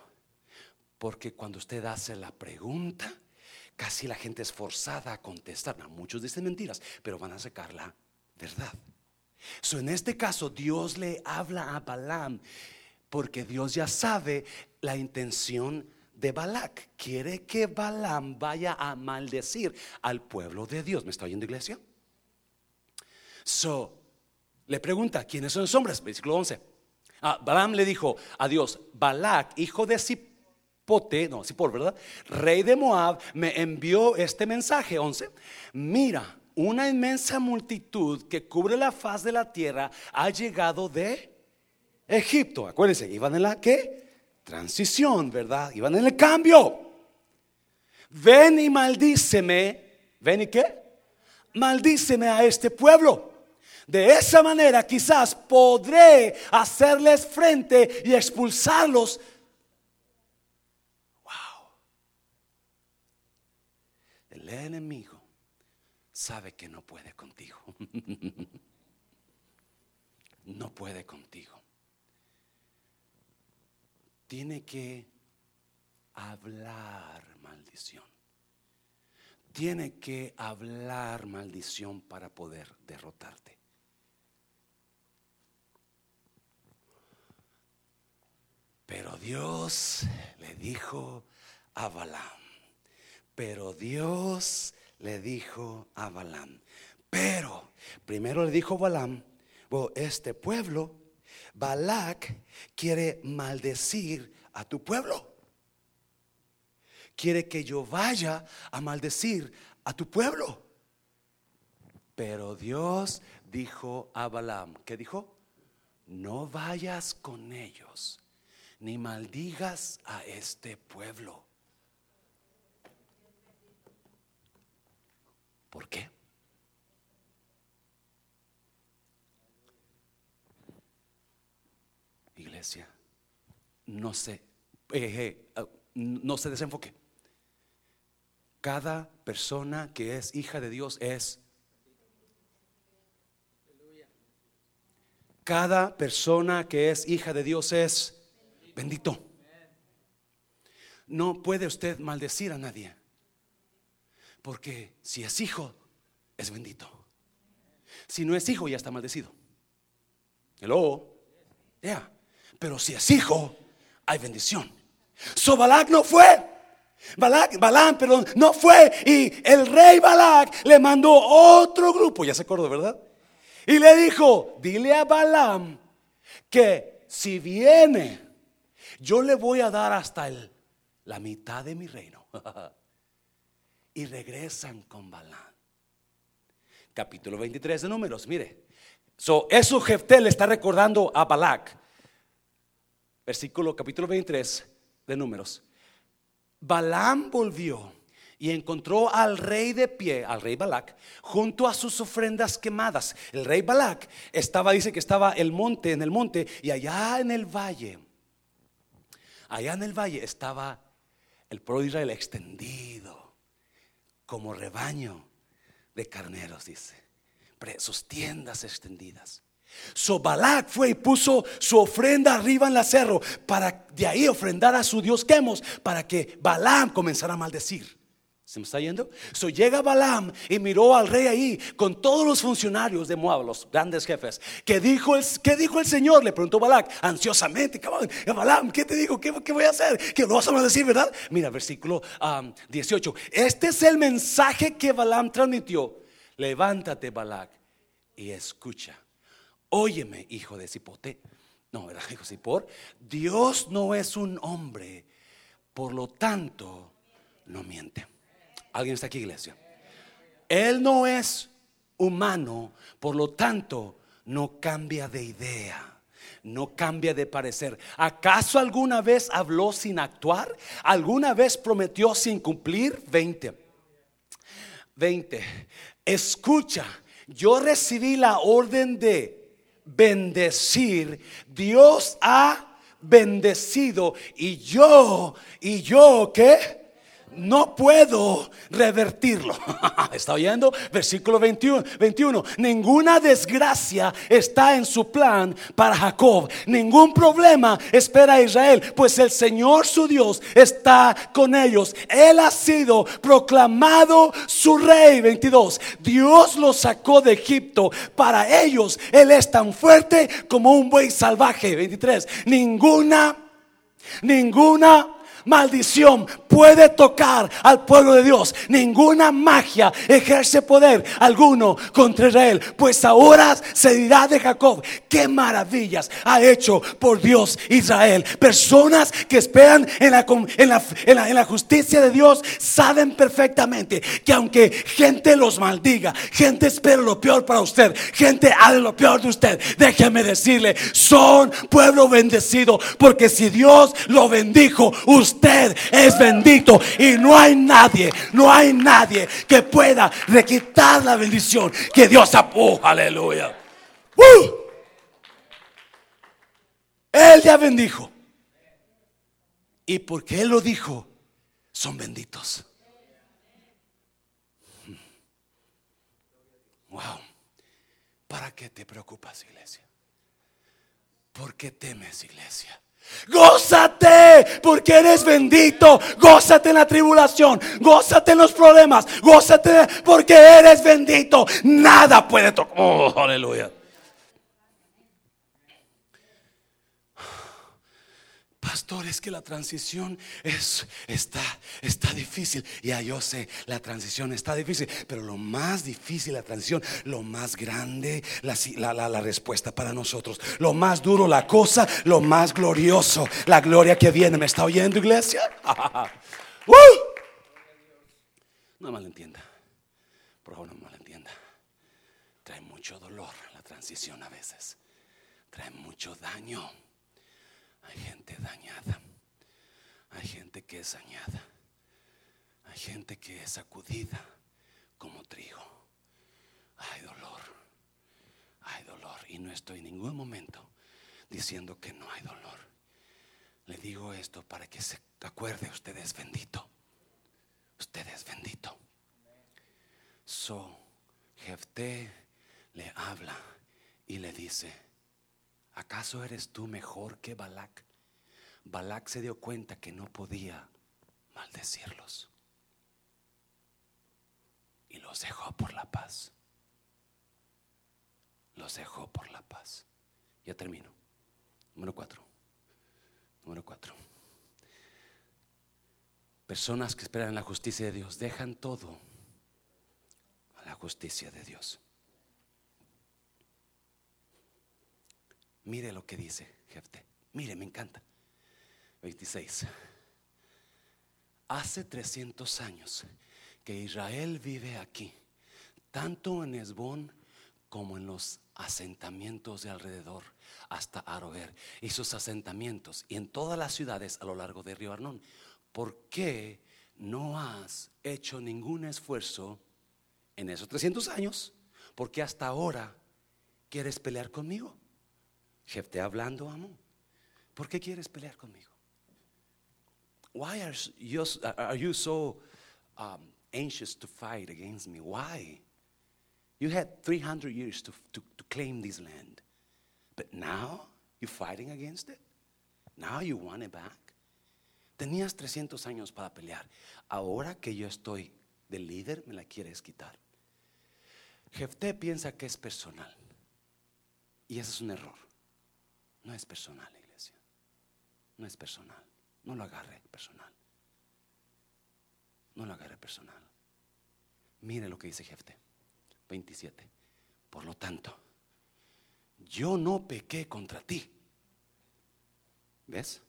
Porque cuando usted hace la pregunta, casi la gente es forzada a contestar. muchos dicen mentiras, pero van a sacar la verdad. So, en este caso, Dios le habla a Balaam porque Dios ya sabe la intención de Balak. Quiere que Balaam vaya a maldecir al pueblo de Dios. ¿Me está oyendo, iglesia? So, le pregunta, ¿quiénes son los hombres? Versículo 11. Ah, Balaam le dijo a Dios, Balak, hijo de Zipote, no, ¿verdad? Rey de Moab, me envió este mensaje, 11. Mira, una inmensa multitud que cubre la faz de la tierra ha llegado de Egipto. Acuérdense, iban en la ¿qué? Transición, ¿verdad? Iban en el cambio. Ven y maldíceme. ¿Ven y qué? Maldíceme a este pueblo. De esa manera quizás podré hacerles frente y expulsarlos. Wow. El enemigo sabe que no puede contigo. no puede contigo. Tiene que hablar maldición. Tiene que hablar maldición para poder derrotarte. Pero Dios le dijo a Balaam, pero Dios le dijo a Balaam. Pero primero le dijo Balaam, este pueblo, Balak quiere maldecir a tu pueblo. Quiere que yo vaya a maldecir a tu pueblo. Pero Dios dijo a Balaam, ¿qué dijo? No vayas con ellos, ni maldigas a este pueblo ¿Por qué? Iglesia, no se, eh, eh, no se desenfoque. Cada persona que es hija de Dios es Cada persona que es hija de Dios es bendito. No puede usted maldecir a nadie. Porque si es hijo, es bendito. Si no es hijo, ya está maldecido. Hello. Ya. Pero si es hijo, hay bendición. So Balak no fue. Balak, Balán, perdón, no fue. Y el rey Balak le mandó otro grupo, ya se acordó, ¿verdad? Y le dijo, dile a Balaam que si viene, yo le voy a dar hasta el, la mitad de mi reino. y regresan con Balaam. Capítulo 23 de Números, mire. So, eso Jefté le está recordando a Balac. Versículo capítulo 23 de Números. Balaam volvió y encontró al rey de pie, al rey Balac, junto a sus ofrendas quemadas. El rey Balac estaba, dice que estaba el monte, en el monte, y allá en el valle, allá en el valle estaba el pueblo de Israel extendido como rebaño de carneros, dice, sus tiendas extendidas. So Balak fue y puso su ofrenda arriba en la cerro para de ahí ofrendar a su Dios Quemos para que Balaam comenzara a maldecir. ¿Se me está yendo? So llega Balaam y miró al rey ahí con todos los funcionarios de Moab, los grandes jefes. ¿Qué dijo el, qué dijo el Señor? Le preguntó Balak ansiosamente. Balaam, ¿qué te digo? ¿Qué, voy a hacer? ¿Qué lo vas a maldecir, verdad? Mira, versículo 18. Este es el mensaje que Balaam transmitió. Levántate, Balak, y escucha. Óyeme, hijo de Cipote. No, ¿verdad, hijo de Cipor? Dios no es un hombre, por lo tanto, no miente. ¿Alguien está aquí, iglesia? Él no es humano, por lo tanto, no cambia de idea no cambia de parecer. ¿Acaso alguna vez habló sin actuar? ¿Alguna vez prometió sin cumplir? 20. 20. Escucha, yo recibí la orden de bendecir. Dios ha bendecido y yo, y yo, ¿qué? No puedo revertirlo. ¿Está oyendo? Versículo 21, 21. Ninguna desgracia está en su plan para Jacob. Ningún problema espera a Israel, pues el Señor su Dios está con ellos. Él ha sido proclamado su rey. 22. Dios lo sacó de Egipto. Para ellos Él es tan fuerte como un buey salvaje. 23. Ninguna, ninguna maldición puede tocar al pueblo de Dios. Ninguna magia ejerce poder alguno contra Israel. Pues ahora se dirá de Jacob, qué maravillas ha hecho por Dios Israel. Personas que esperan en la, en la, justicia de Dios saben perfectamente que aunque gente los maldiga, gente espera lo peor para usted, gente hace lo peor de usted, déjeme decirle, son pueblo bendecido. Porque si Dios lo bendijo, usted usted es bendito y no hay nadie, no hay nadie que pueda requitar la bendición que Dios ha aleluya. Él ya bendijo. Y porque Él lo dijo, son benditos. Wow. ¿Para qué te preocupas, iglesia? ¿Por qué temes, iglesia? Gózate porque eres bendito. Gózate en la tribulación. Gózate en los problemas. Gózate porque eres bendito. Nada puede tocar. Oh, aleluya. Pastor, es que la transición es, está, está difícil. Ya yo sé, la transición está difícil. Pero lo más difícil, la transición, lo más grande, la, la, respuesta para nosotros. Lo más duro, la cosa, lo más glorioso, la gloria que viene. ¿Me está oyendo, iglesia? No malentienda. Por favor, no malentienda. Trae mucho dolor la transición a veces. Trae mucho daño. Hay gente dañada. Hay gente que es dañada. Hay gente que es sacudida como trigo. Hay dolor. Hay dolor. Y no estoy en ningún momento diciendo que no hay dolor. Le digo esto para que se acuerde, usted es bendito. Usted es bendito. So, Jefté le habla y le dice, ¿acaso eres tú mejor que Balac? Balac se dio cuenta que no podía maldecirlos y los dejó por la paz. Los dejó por la paz. Ya termino. Número cuatro. Número cuatro. Personas que esperan la justicia de Dios dejan todo a la justicia de Dios. Mire lo que dice Jefte. Mire, me encanta. 26. hace 300 años que Israel vive aquí, tanto en Esbón como en los asentamientos de alrededor hasta Aroer y sus asentamientos y en todas las ciudades a lo largo del río Arnón. ¿Por qué no has hecho ningún esfuerzo en esos 300 años? Porque hasta ahora quieres pelear conmigo. Jefte hablando, amo. ¿Por qué quieres pelear conmigo? Why are you, are you so um, anxious to fight against me? Why? You had 300 years to, to, to claim this land. But now you're fighting against it. Now you want it back. Tenías 300 años para pelear. Ahora que yo estoy de líder, me la quieres quitar. Jefté piensa que es personal. Y ese es un error. No es personal, iglesia. No es personal. No lo agarre personal. No lo agarre personal. Mire lo que dice Jefté. 27. Por lo tanto, yo no pequé contra ti. ¿Ves?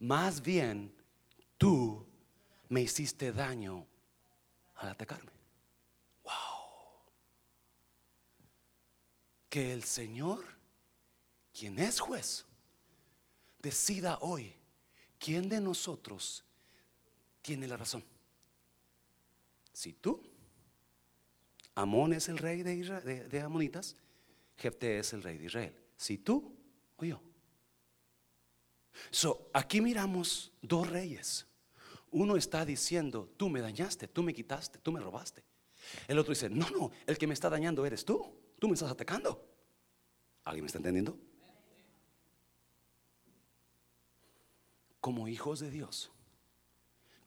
Más bien, tú me hiciste daño al atacarme. Wow. Que el Señor, quien es juez, decida hoy quién de nosotros tiene la razón. Si tú, Amón es el rey de, Israel, de Amonitas, Jefte es el rey de Israel. Si tú o yo. So, aquí miramos dos reyes. Uno está diciendo, tú me dañaste, tú me quitaste, tú me robaste. El otro dice, no, no, el que me está dañando eres tú. Tú me estás atacando. ¿Alguien me está entendiendo? Como hijos de Dios,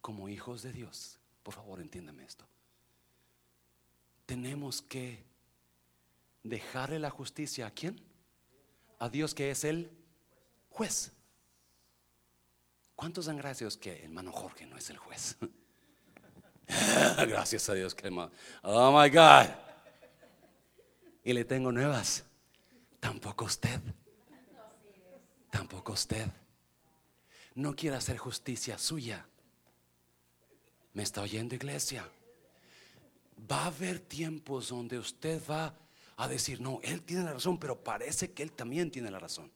como hijos de Dios, por favor entiéndame esto. Tenemos que dejarle la justicia a quién? A Dios que es el juez. ¿Cuántos dan gracias que hermano Jorge no es el juez? gracias a Dios que hermano. Oh my God. Y le tengo nuevas. Tampoco usted. Tampoco usted. No quiere hacer justicia suya. ¿Me está oyendo iglesia? Va a haber tiempos donde usted va a decir, no, él tiene la razón, pero parece que él también tiene la razón.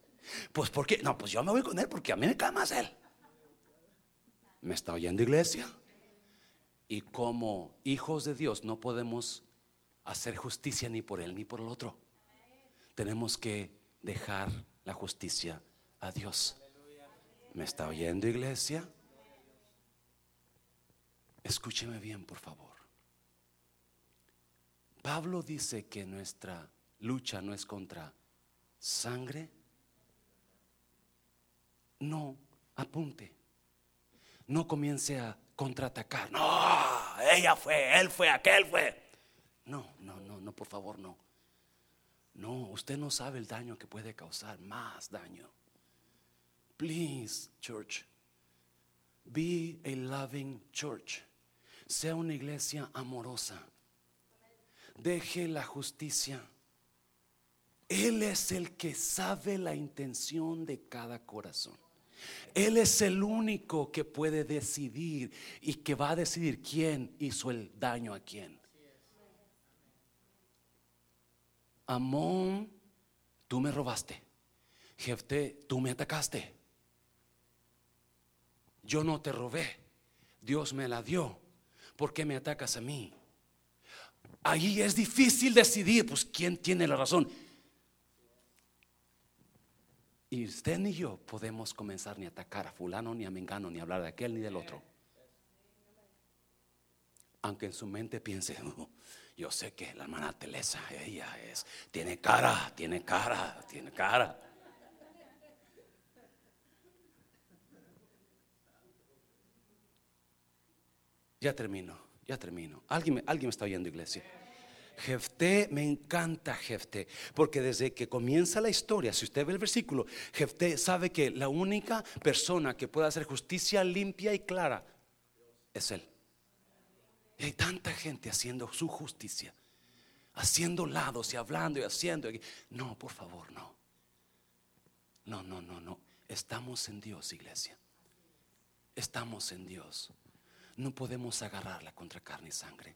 Pues ¿por qué? No, pues yo me voy con él porque a mí me cae más él. ¿Me está oyendo iglesia? Y como hijos de Dios no podemos hacer justicia ni por él ni por el otro. Tenemos que dejar la justicia a Dios. ¿Me está oyendo iglesia? Escúcheme bien, por favor. Pablo dice que nuestra lucha no es contra sangre. No, apunte. No comience a contraatacar. No, ella fue, él fue, aquel fue. No, no, no, no, por favor, no. No, usted no sabe el daño que puede causar, más daño. Please, church, be a loving church. Sea una iglesia amorosa deje la justicia. Él es el que sabe la intención de cada corazón. Él es el único que puede decidir y que va a decidir quién hizo el daño a quién. Amón, tú me robaste. Jefte, tú me atacaste. Yo no te robé. Dios me la dio. ¿Por qué me atacas a mí? Ahí es difícil decidir, pues, quién tiene la razón. Y usted ni yo podemos comenzar ni a atacar a fulano, ni a mengano, ni a hablar de aquel, ni del otro. Aunque en su mente piense, oh, yo sé que la hermana Telesa, ella es, tiene cara, tiene cara, tiene cara. Ya termino. Ya termino. ¿Alguien, me, alguien me está oyendo, iglesia. Jefté, me encanta Jefté, porque desde que comienza la historia, si usted ve el versículo, Jefté sabe que la única persona que puede hacer justicia limpia y clara es él. Y hay tanta gente haciendo su justicia, haciendo lados y hablando y haciendo. No, por favor, no. No, no, no, no. Estamos en Dios, iglesia. Estamos en Dios. No podemos agarrarla contra carne y sangre.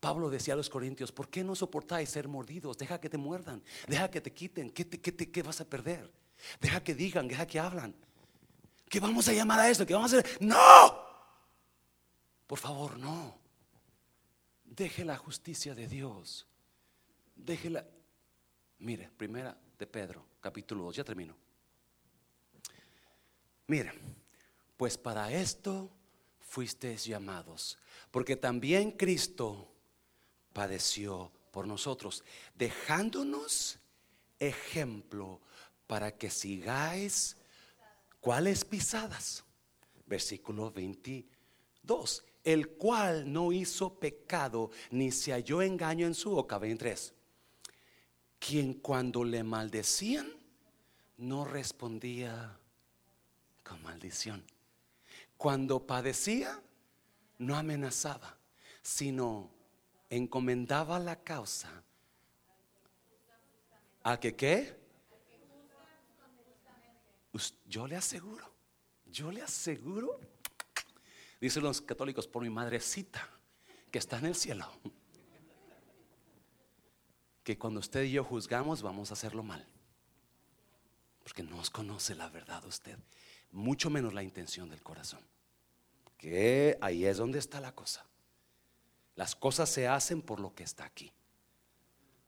Pablo decía a los corintios, ¿por qué no soportáis ser mordidos? Deja que te muerdan, deja que te quiten, ¿qué, te, qué vas a perder? Deja que digan, deja que hablan. ¿Qué vamos a llamar a esto? ¿Qué vamos a hacer? No. Por favor, no. Deje la justicia de Dios. Déjela. Mire, primera de Pedro, capítulo 2, ya termino. Mire, pues para esto fuisteis llamados, porque también Cristo padeció por nosotros, dejándonos ejemplo para que sigáis cuáles pisadas. Versículo 22, el cual no hizo pecado ni se halló engaño en su boca. 23, quien cuando le maldecían no respondía con maldición. Cuando padecía, no amenazaba, sino encomendaba la causa. ¿A que qué? Yo le aseguro, yo le aseguro, dicen los católicos, por mi madrecita que está en el cielo, que cuando usted y yo juzgamos vamos a hacerlo mal, porque no os conoce la verdad usted mucho menos la intención del corazón. Que ahí es donde está la cosa. Las cosas se hacen por lo que está aquí.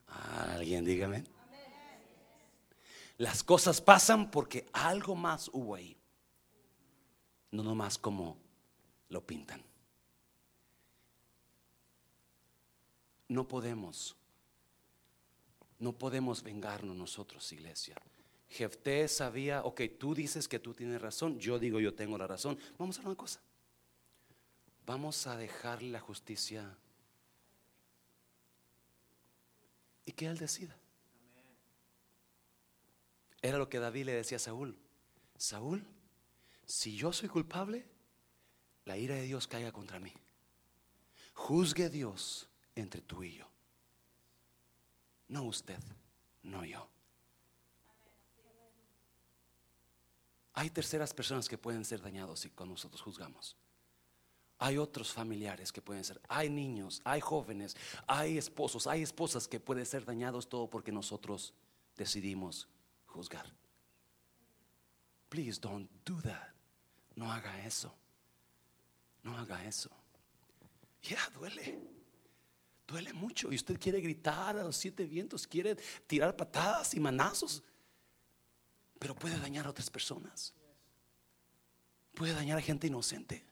Alguien dígame. Las cosas pasan porque algo más hubo ahí. No nomás como lo pintan. No podemos, no podemos vengarnos nosotros, iglesia. Jefté sabía, ok, tú dices que tú tienes razón, yo digo yo tengo la razón. Vamos a hacer una cosa. Vamos a dejarle la justicia y que él decida. Era lo que David le decía a Saúl. Saúl, si yo soy culpable, la ira de Dios caiga contra mí. Juzgue Dios entre tú y yo. No usted, no yo. Hay terceras personas que pueden ser dañados y cuando nosotros juzgamos. Hay otros familiares que pueden ser, hay niños, hay jóvenes, hay esposos, hay esposas que pueden ser dañados todo porque nosotros decidimos juzgar. Please don't do that. No haga eso. No haga eso. Ya duele. Duele mucho. Y usted quiere gritar a los siete vientos, quiere tirar patadas y manazos pero puede dañar a otras personas. Puede dañar a gente inocente.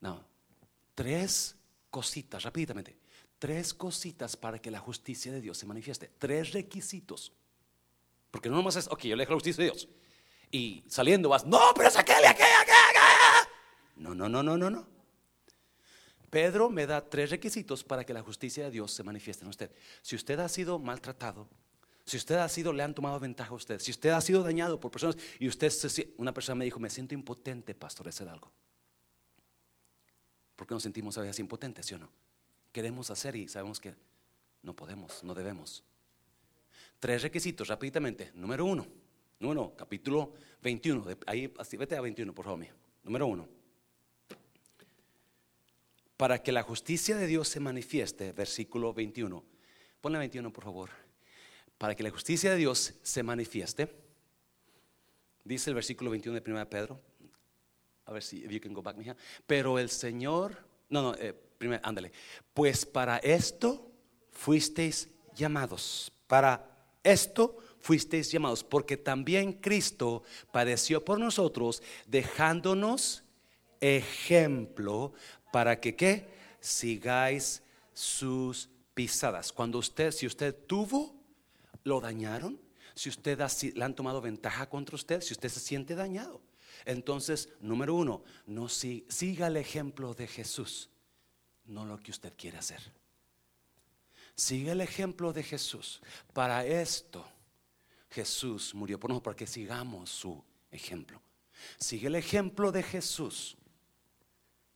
No, tres cositas, rápidamente. Tres cositas para que la justicia de Dios se manifieste. Tres requisitos. Porque no nomás es, ok, yo le dejo la justicia de Dios. Y saliendo vas, no, pero saquéle aquella, aquella. No, no, no, no, no, no. Pedro me da tres requisitos para que la justicia de Dios se manifieste en usted. Si usted ha sido maltratado, si usted ha sido, le han tomado ventaja a usted. Si usted ha sido dañado por personas y usted, una persona me dijo, me siento impotente, pastor, de hacer algo. ¿Por qué nos sentimos a veces impotentes, sí o no? Queremos hacer y sabemos que no podemos, no debemos. Tres requisitos, rápidamente. Número uno, número capítulo 21. Ahí, vete a 21, por favor, mío. Número uno. Para que la justicia de Dios se manifieste, versículo 21. Ponle 21, por favor para que la justicia de Dios se manifieste, dice el versículo 21 de 1 Pedro, a ver si you can go back, mija. Pero el Señor, no, no, eh, ándale. Pues para esto fuisteis llamados. Para esto fuisteis llamados, porque también Cristo padeció por nosotros, dejándonos ejemplo para que qué sigáis sus pisadas. Cuando usted, si usted tuvo lo dañaron, si usted le han tomado ventaja contra usted, si usted se siente dañado. Entonces, número uno, no siga el ejemplo de Jesús, no lo que usted quiere hacer. Siga el ejemplo de Jesús. Para esto Jesús murió por nosotros, para que sigamos su ejemplo. Sigue el ejemplo de Jesús,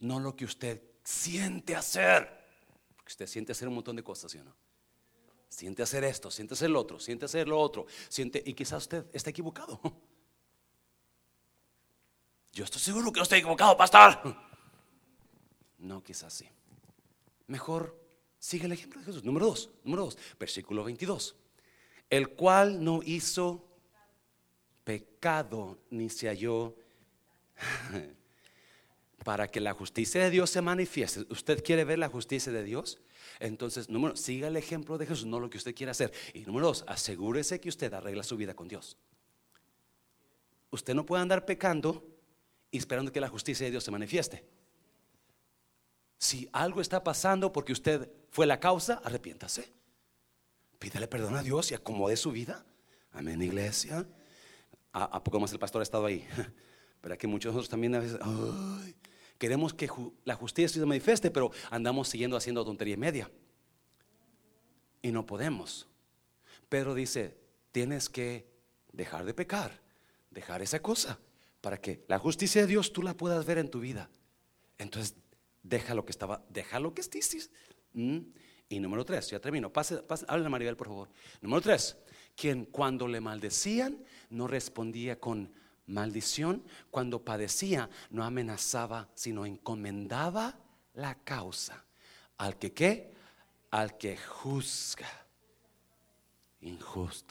no lo que usted siente hacer. Porque usted siente hacer un montón de cosas, ¿sí o no? Siente hacer esto, siente hacer lo otro, siente hacer lo otro, siente, y quizás usted está equivocado. Yo estoy seguro que no estoy equivocado, pastor. No, quizás sí. Mejor sigue el ejemplo de Jesús. Número dos, número dos, versículo 22. El cual no hizo pecado ni se halló para que la justicia de Dios se manifieste. ¿Usted quiere ver la justicia de Dios? Entonces, número, siga el ejemplo de Jesús, no lo que usted quiere hacer. Y número dos, asegúrese que usted arregla su vida con Dios. Usted no puede andar pecando y esperando que la justicia de Dios se manifieste. Si algo está pasando porque usted fue la causa, arrepiéntase. Pídele perdón a Dios y acomode su vida. Amén, iglesia. ¿A, poco más el pastor ha estado ahí? Pero aquí muchos de nosotros también a veces queremos que la justicia se manifieste, pero andamos siguiendo haciendo tontería media. Y no podemos. Pedro dice, tienes que dejar de pecar, dejar esa cosa, para que la justicia de Dios tú la puedas ver en tu vida. Entonces, deja lo que estaba, deja lo que. ¿Mm? Y número tres, ya termino. Pase, pase, a Maribel, por favor. Número tres, quien cuando le maldecían no respondía con maldición, cuando padecía no amenazaba, sino encomendaba la causa. Al que qué? Al que juzga.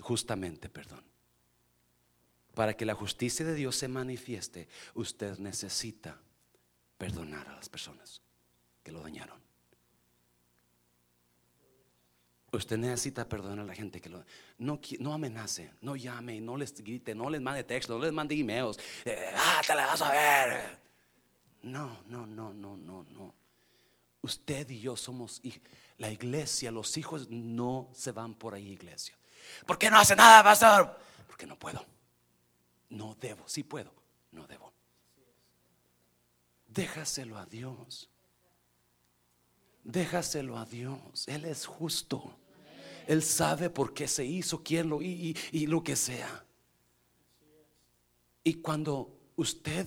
justamente, perdón. Para que la justicia de Dios se manifieste, usted necesita perdonar a las personas que lo dañaron. Usted necesita perdonar a la gente que lo, no, no amenace, no llame, no les grite, no les mande texto, no les mande emails. Eh, ah, te la vas a ver. No, no, no, no, no, no. Usted y yo somos la iglesia, los hijos no se van por ahí, iglesia. ¿Por qué no hace nada, pastor? Porque no puedo. No debo, sí puedo, no debo. Déjaselo a Dios. Déjaselo a Dios. Él es justo. Él sabe por qué se hizo, quién lo y, y, lo que sea. Y cuando usted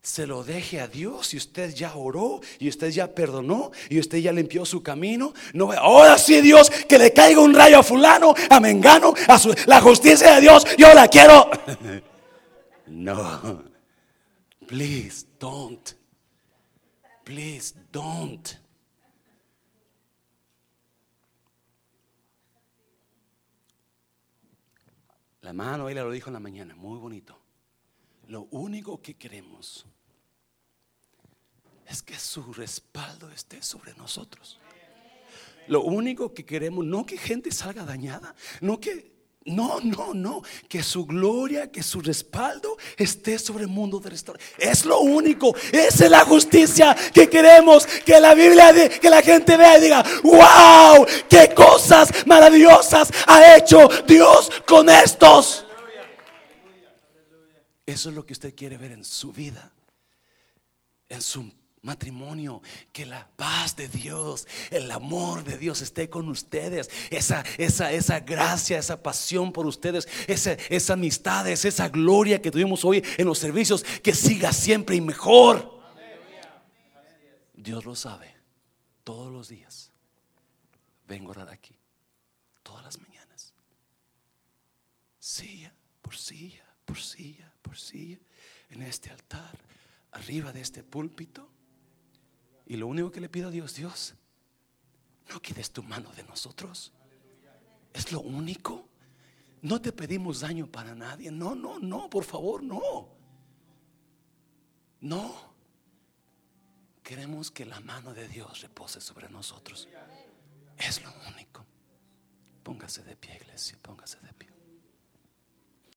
se lo deje a Dios y usted ya oró y usted ya perdonó y usted ya limpió su camino, no ahora sí Dios que le caiga un rayo a fulano, a Mengano, a su, la justicia de Dios, yo la quiero. no. Please don't. Please don't. La mano, ella lo dijo en la mañana, muy bonito. Lo único que queremos es que su respaldo esté sobre nosotros. Lo único que queremos, no que gente salga dañada, no que no, no, no. Que su gloria, que su respaldo esté sobre el mundo de restauración. Es lo único. Esa es la justicia que queremos. Que la Biblia, que la gente vea y diga, wow, qué cosas maravillosas ha hecho Dios con estos. Eso es lo que usted quiere ver en su vida. En su matrimonio, que la paz de Dios, el amor de Dios esté con ustedes, esa, esa, esa gracia, esa pasión por ustedes, esa, esa amistad, esa gloria que tuvimos hoy en los servicios, que siga siempre y mejor. Dios lo sabe, todos los días. Vengo a orar aquí, todas las mañanas. Silla por silla, por silla, por silla, en este altar, arriba de este púlpito y lo único que le pido a Dios, Dios, no quites tu mano de nosotros. Es lo único. No te pedimos daño para nadie. No, no, no, por favor, no. No. Queremos que la mano de Dios repose sobre nosotros. Es lo único. Póngase de pie, iglesia, póngase de pie.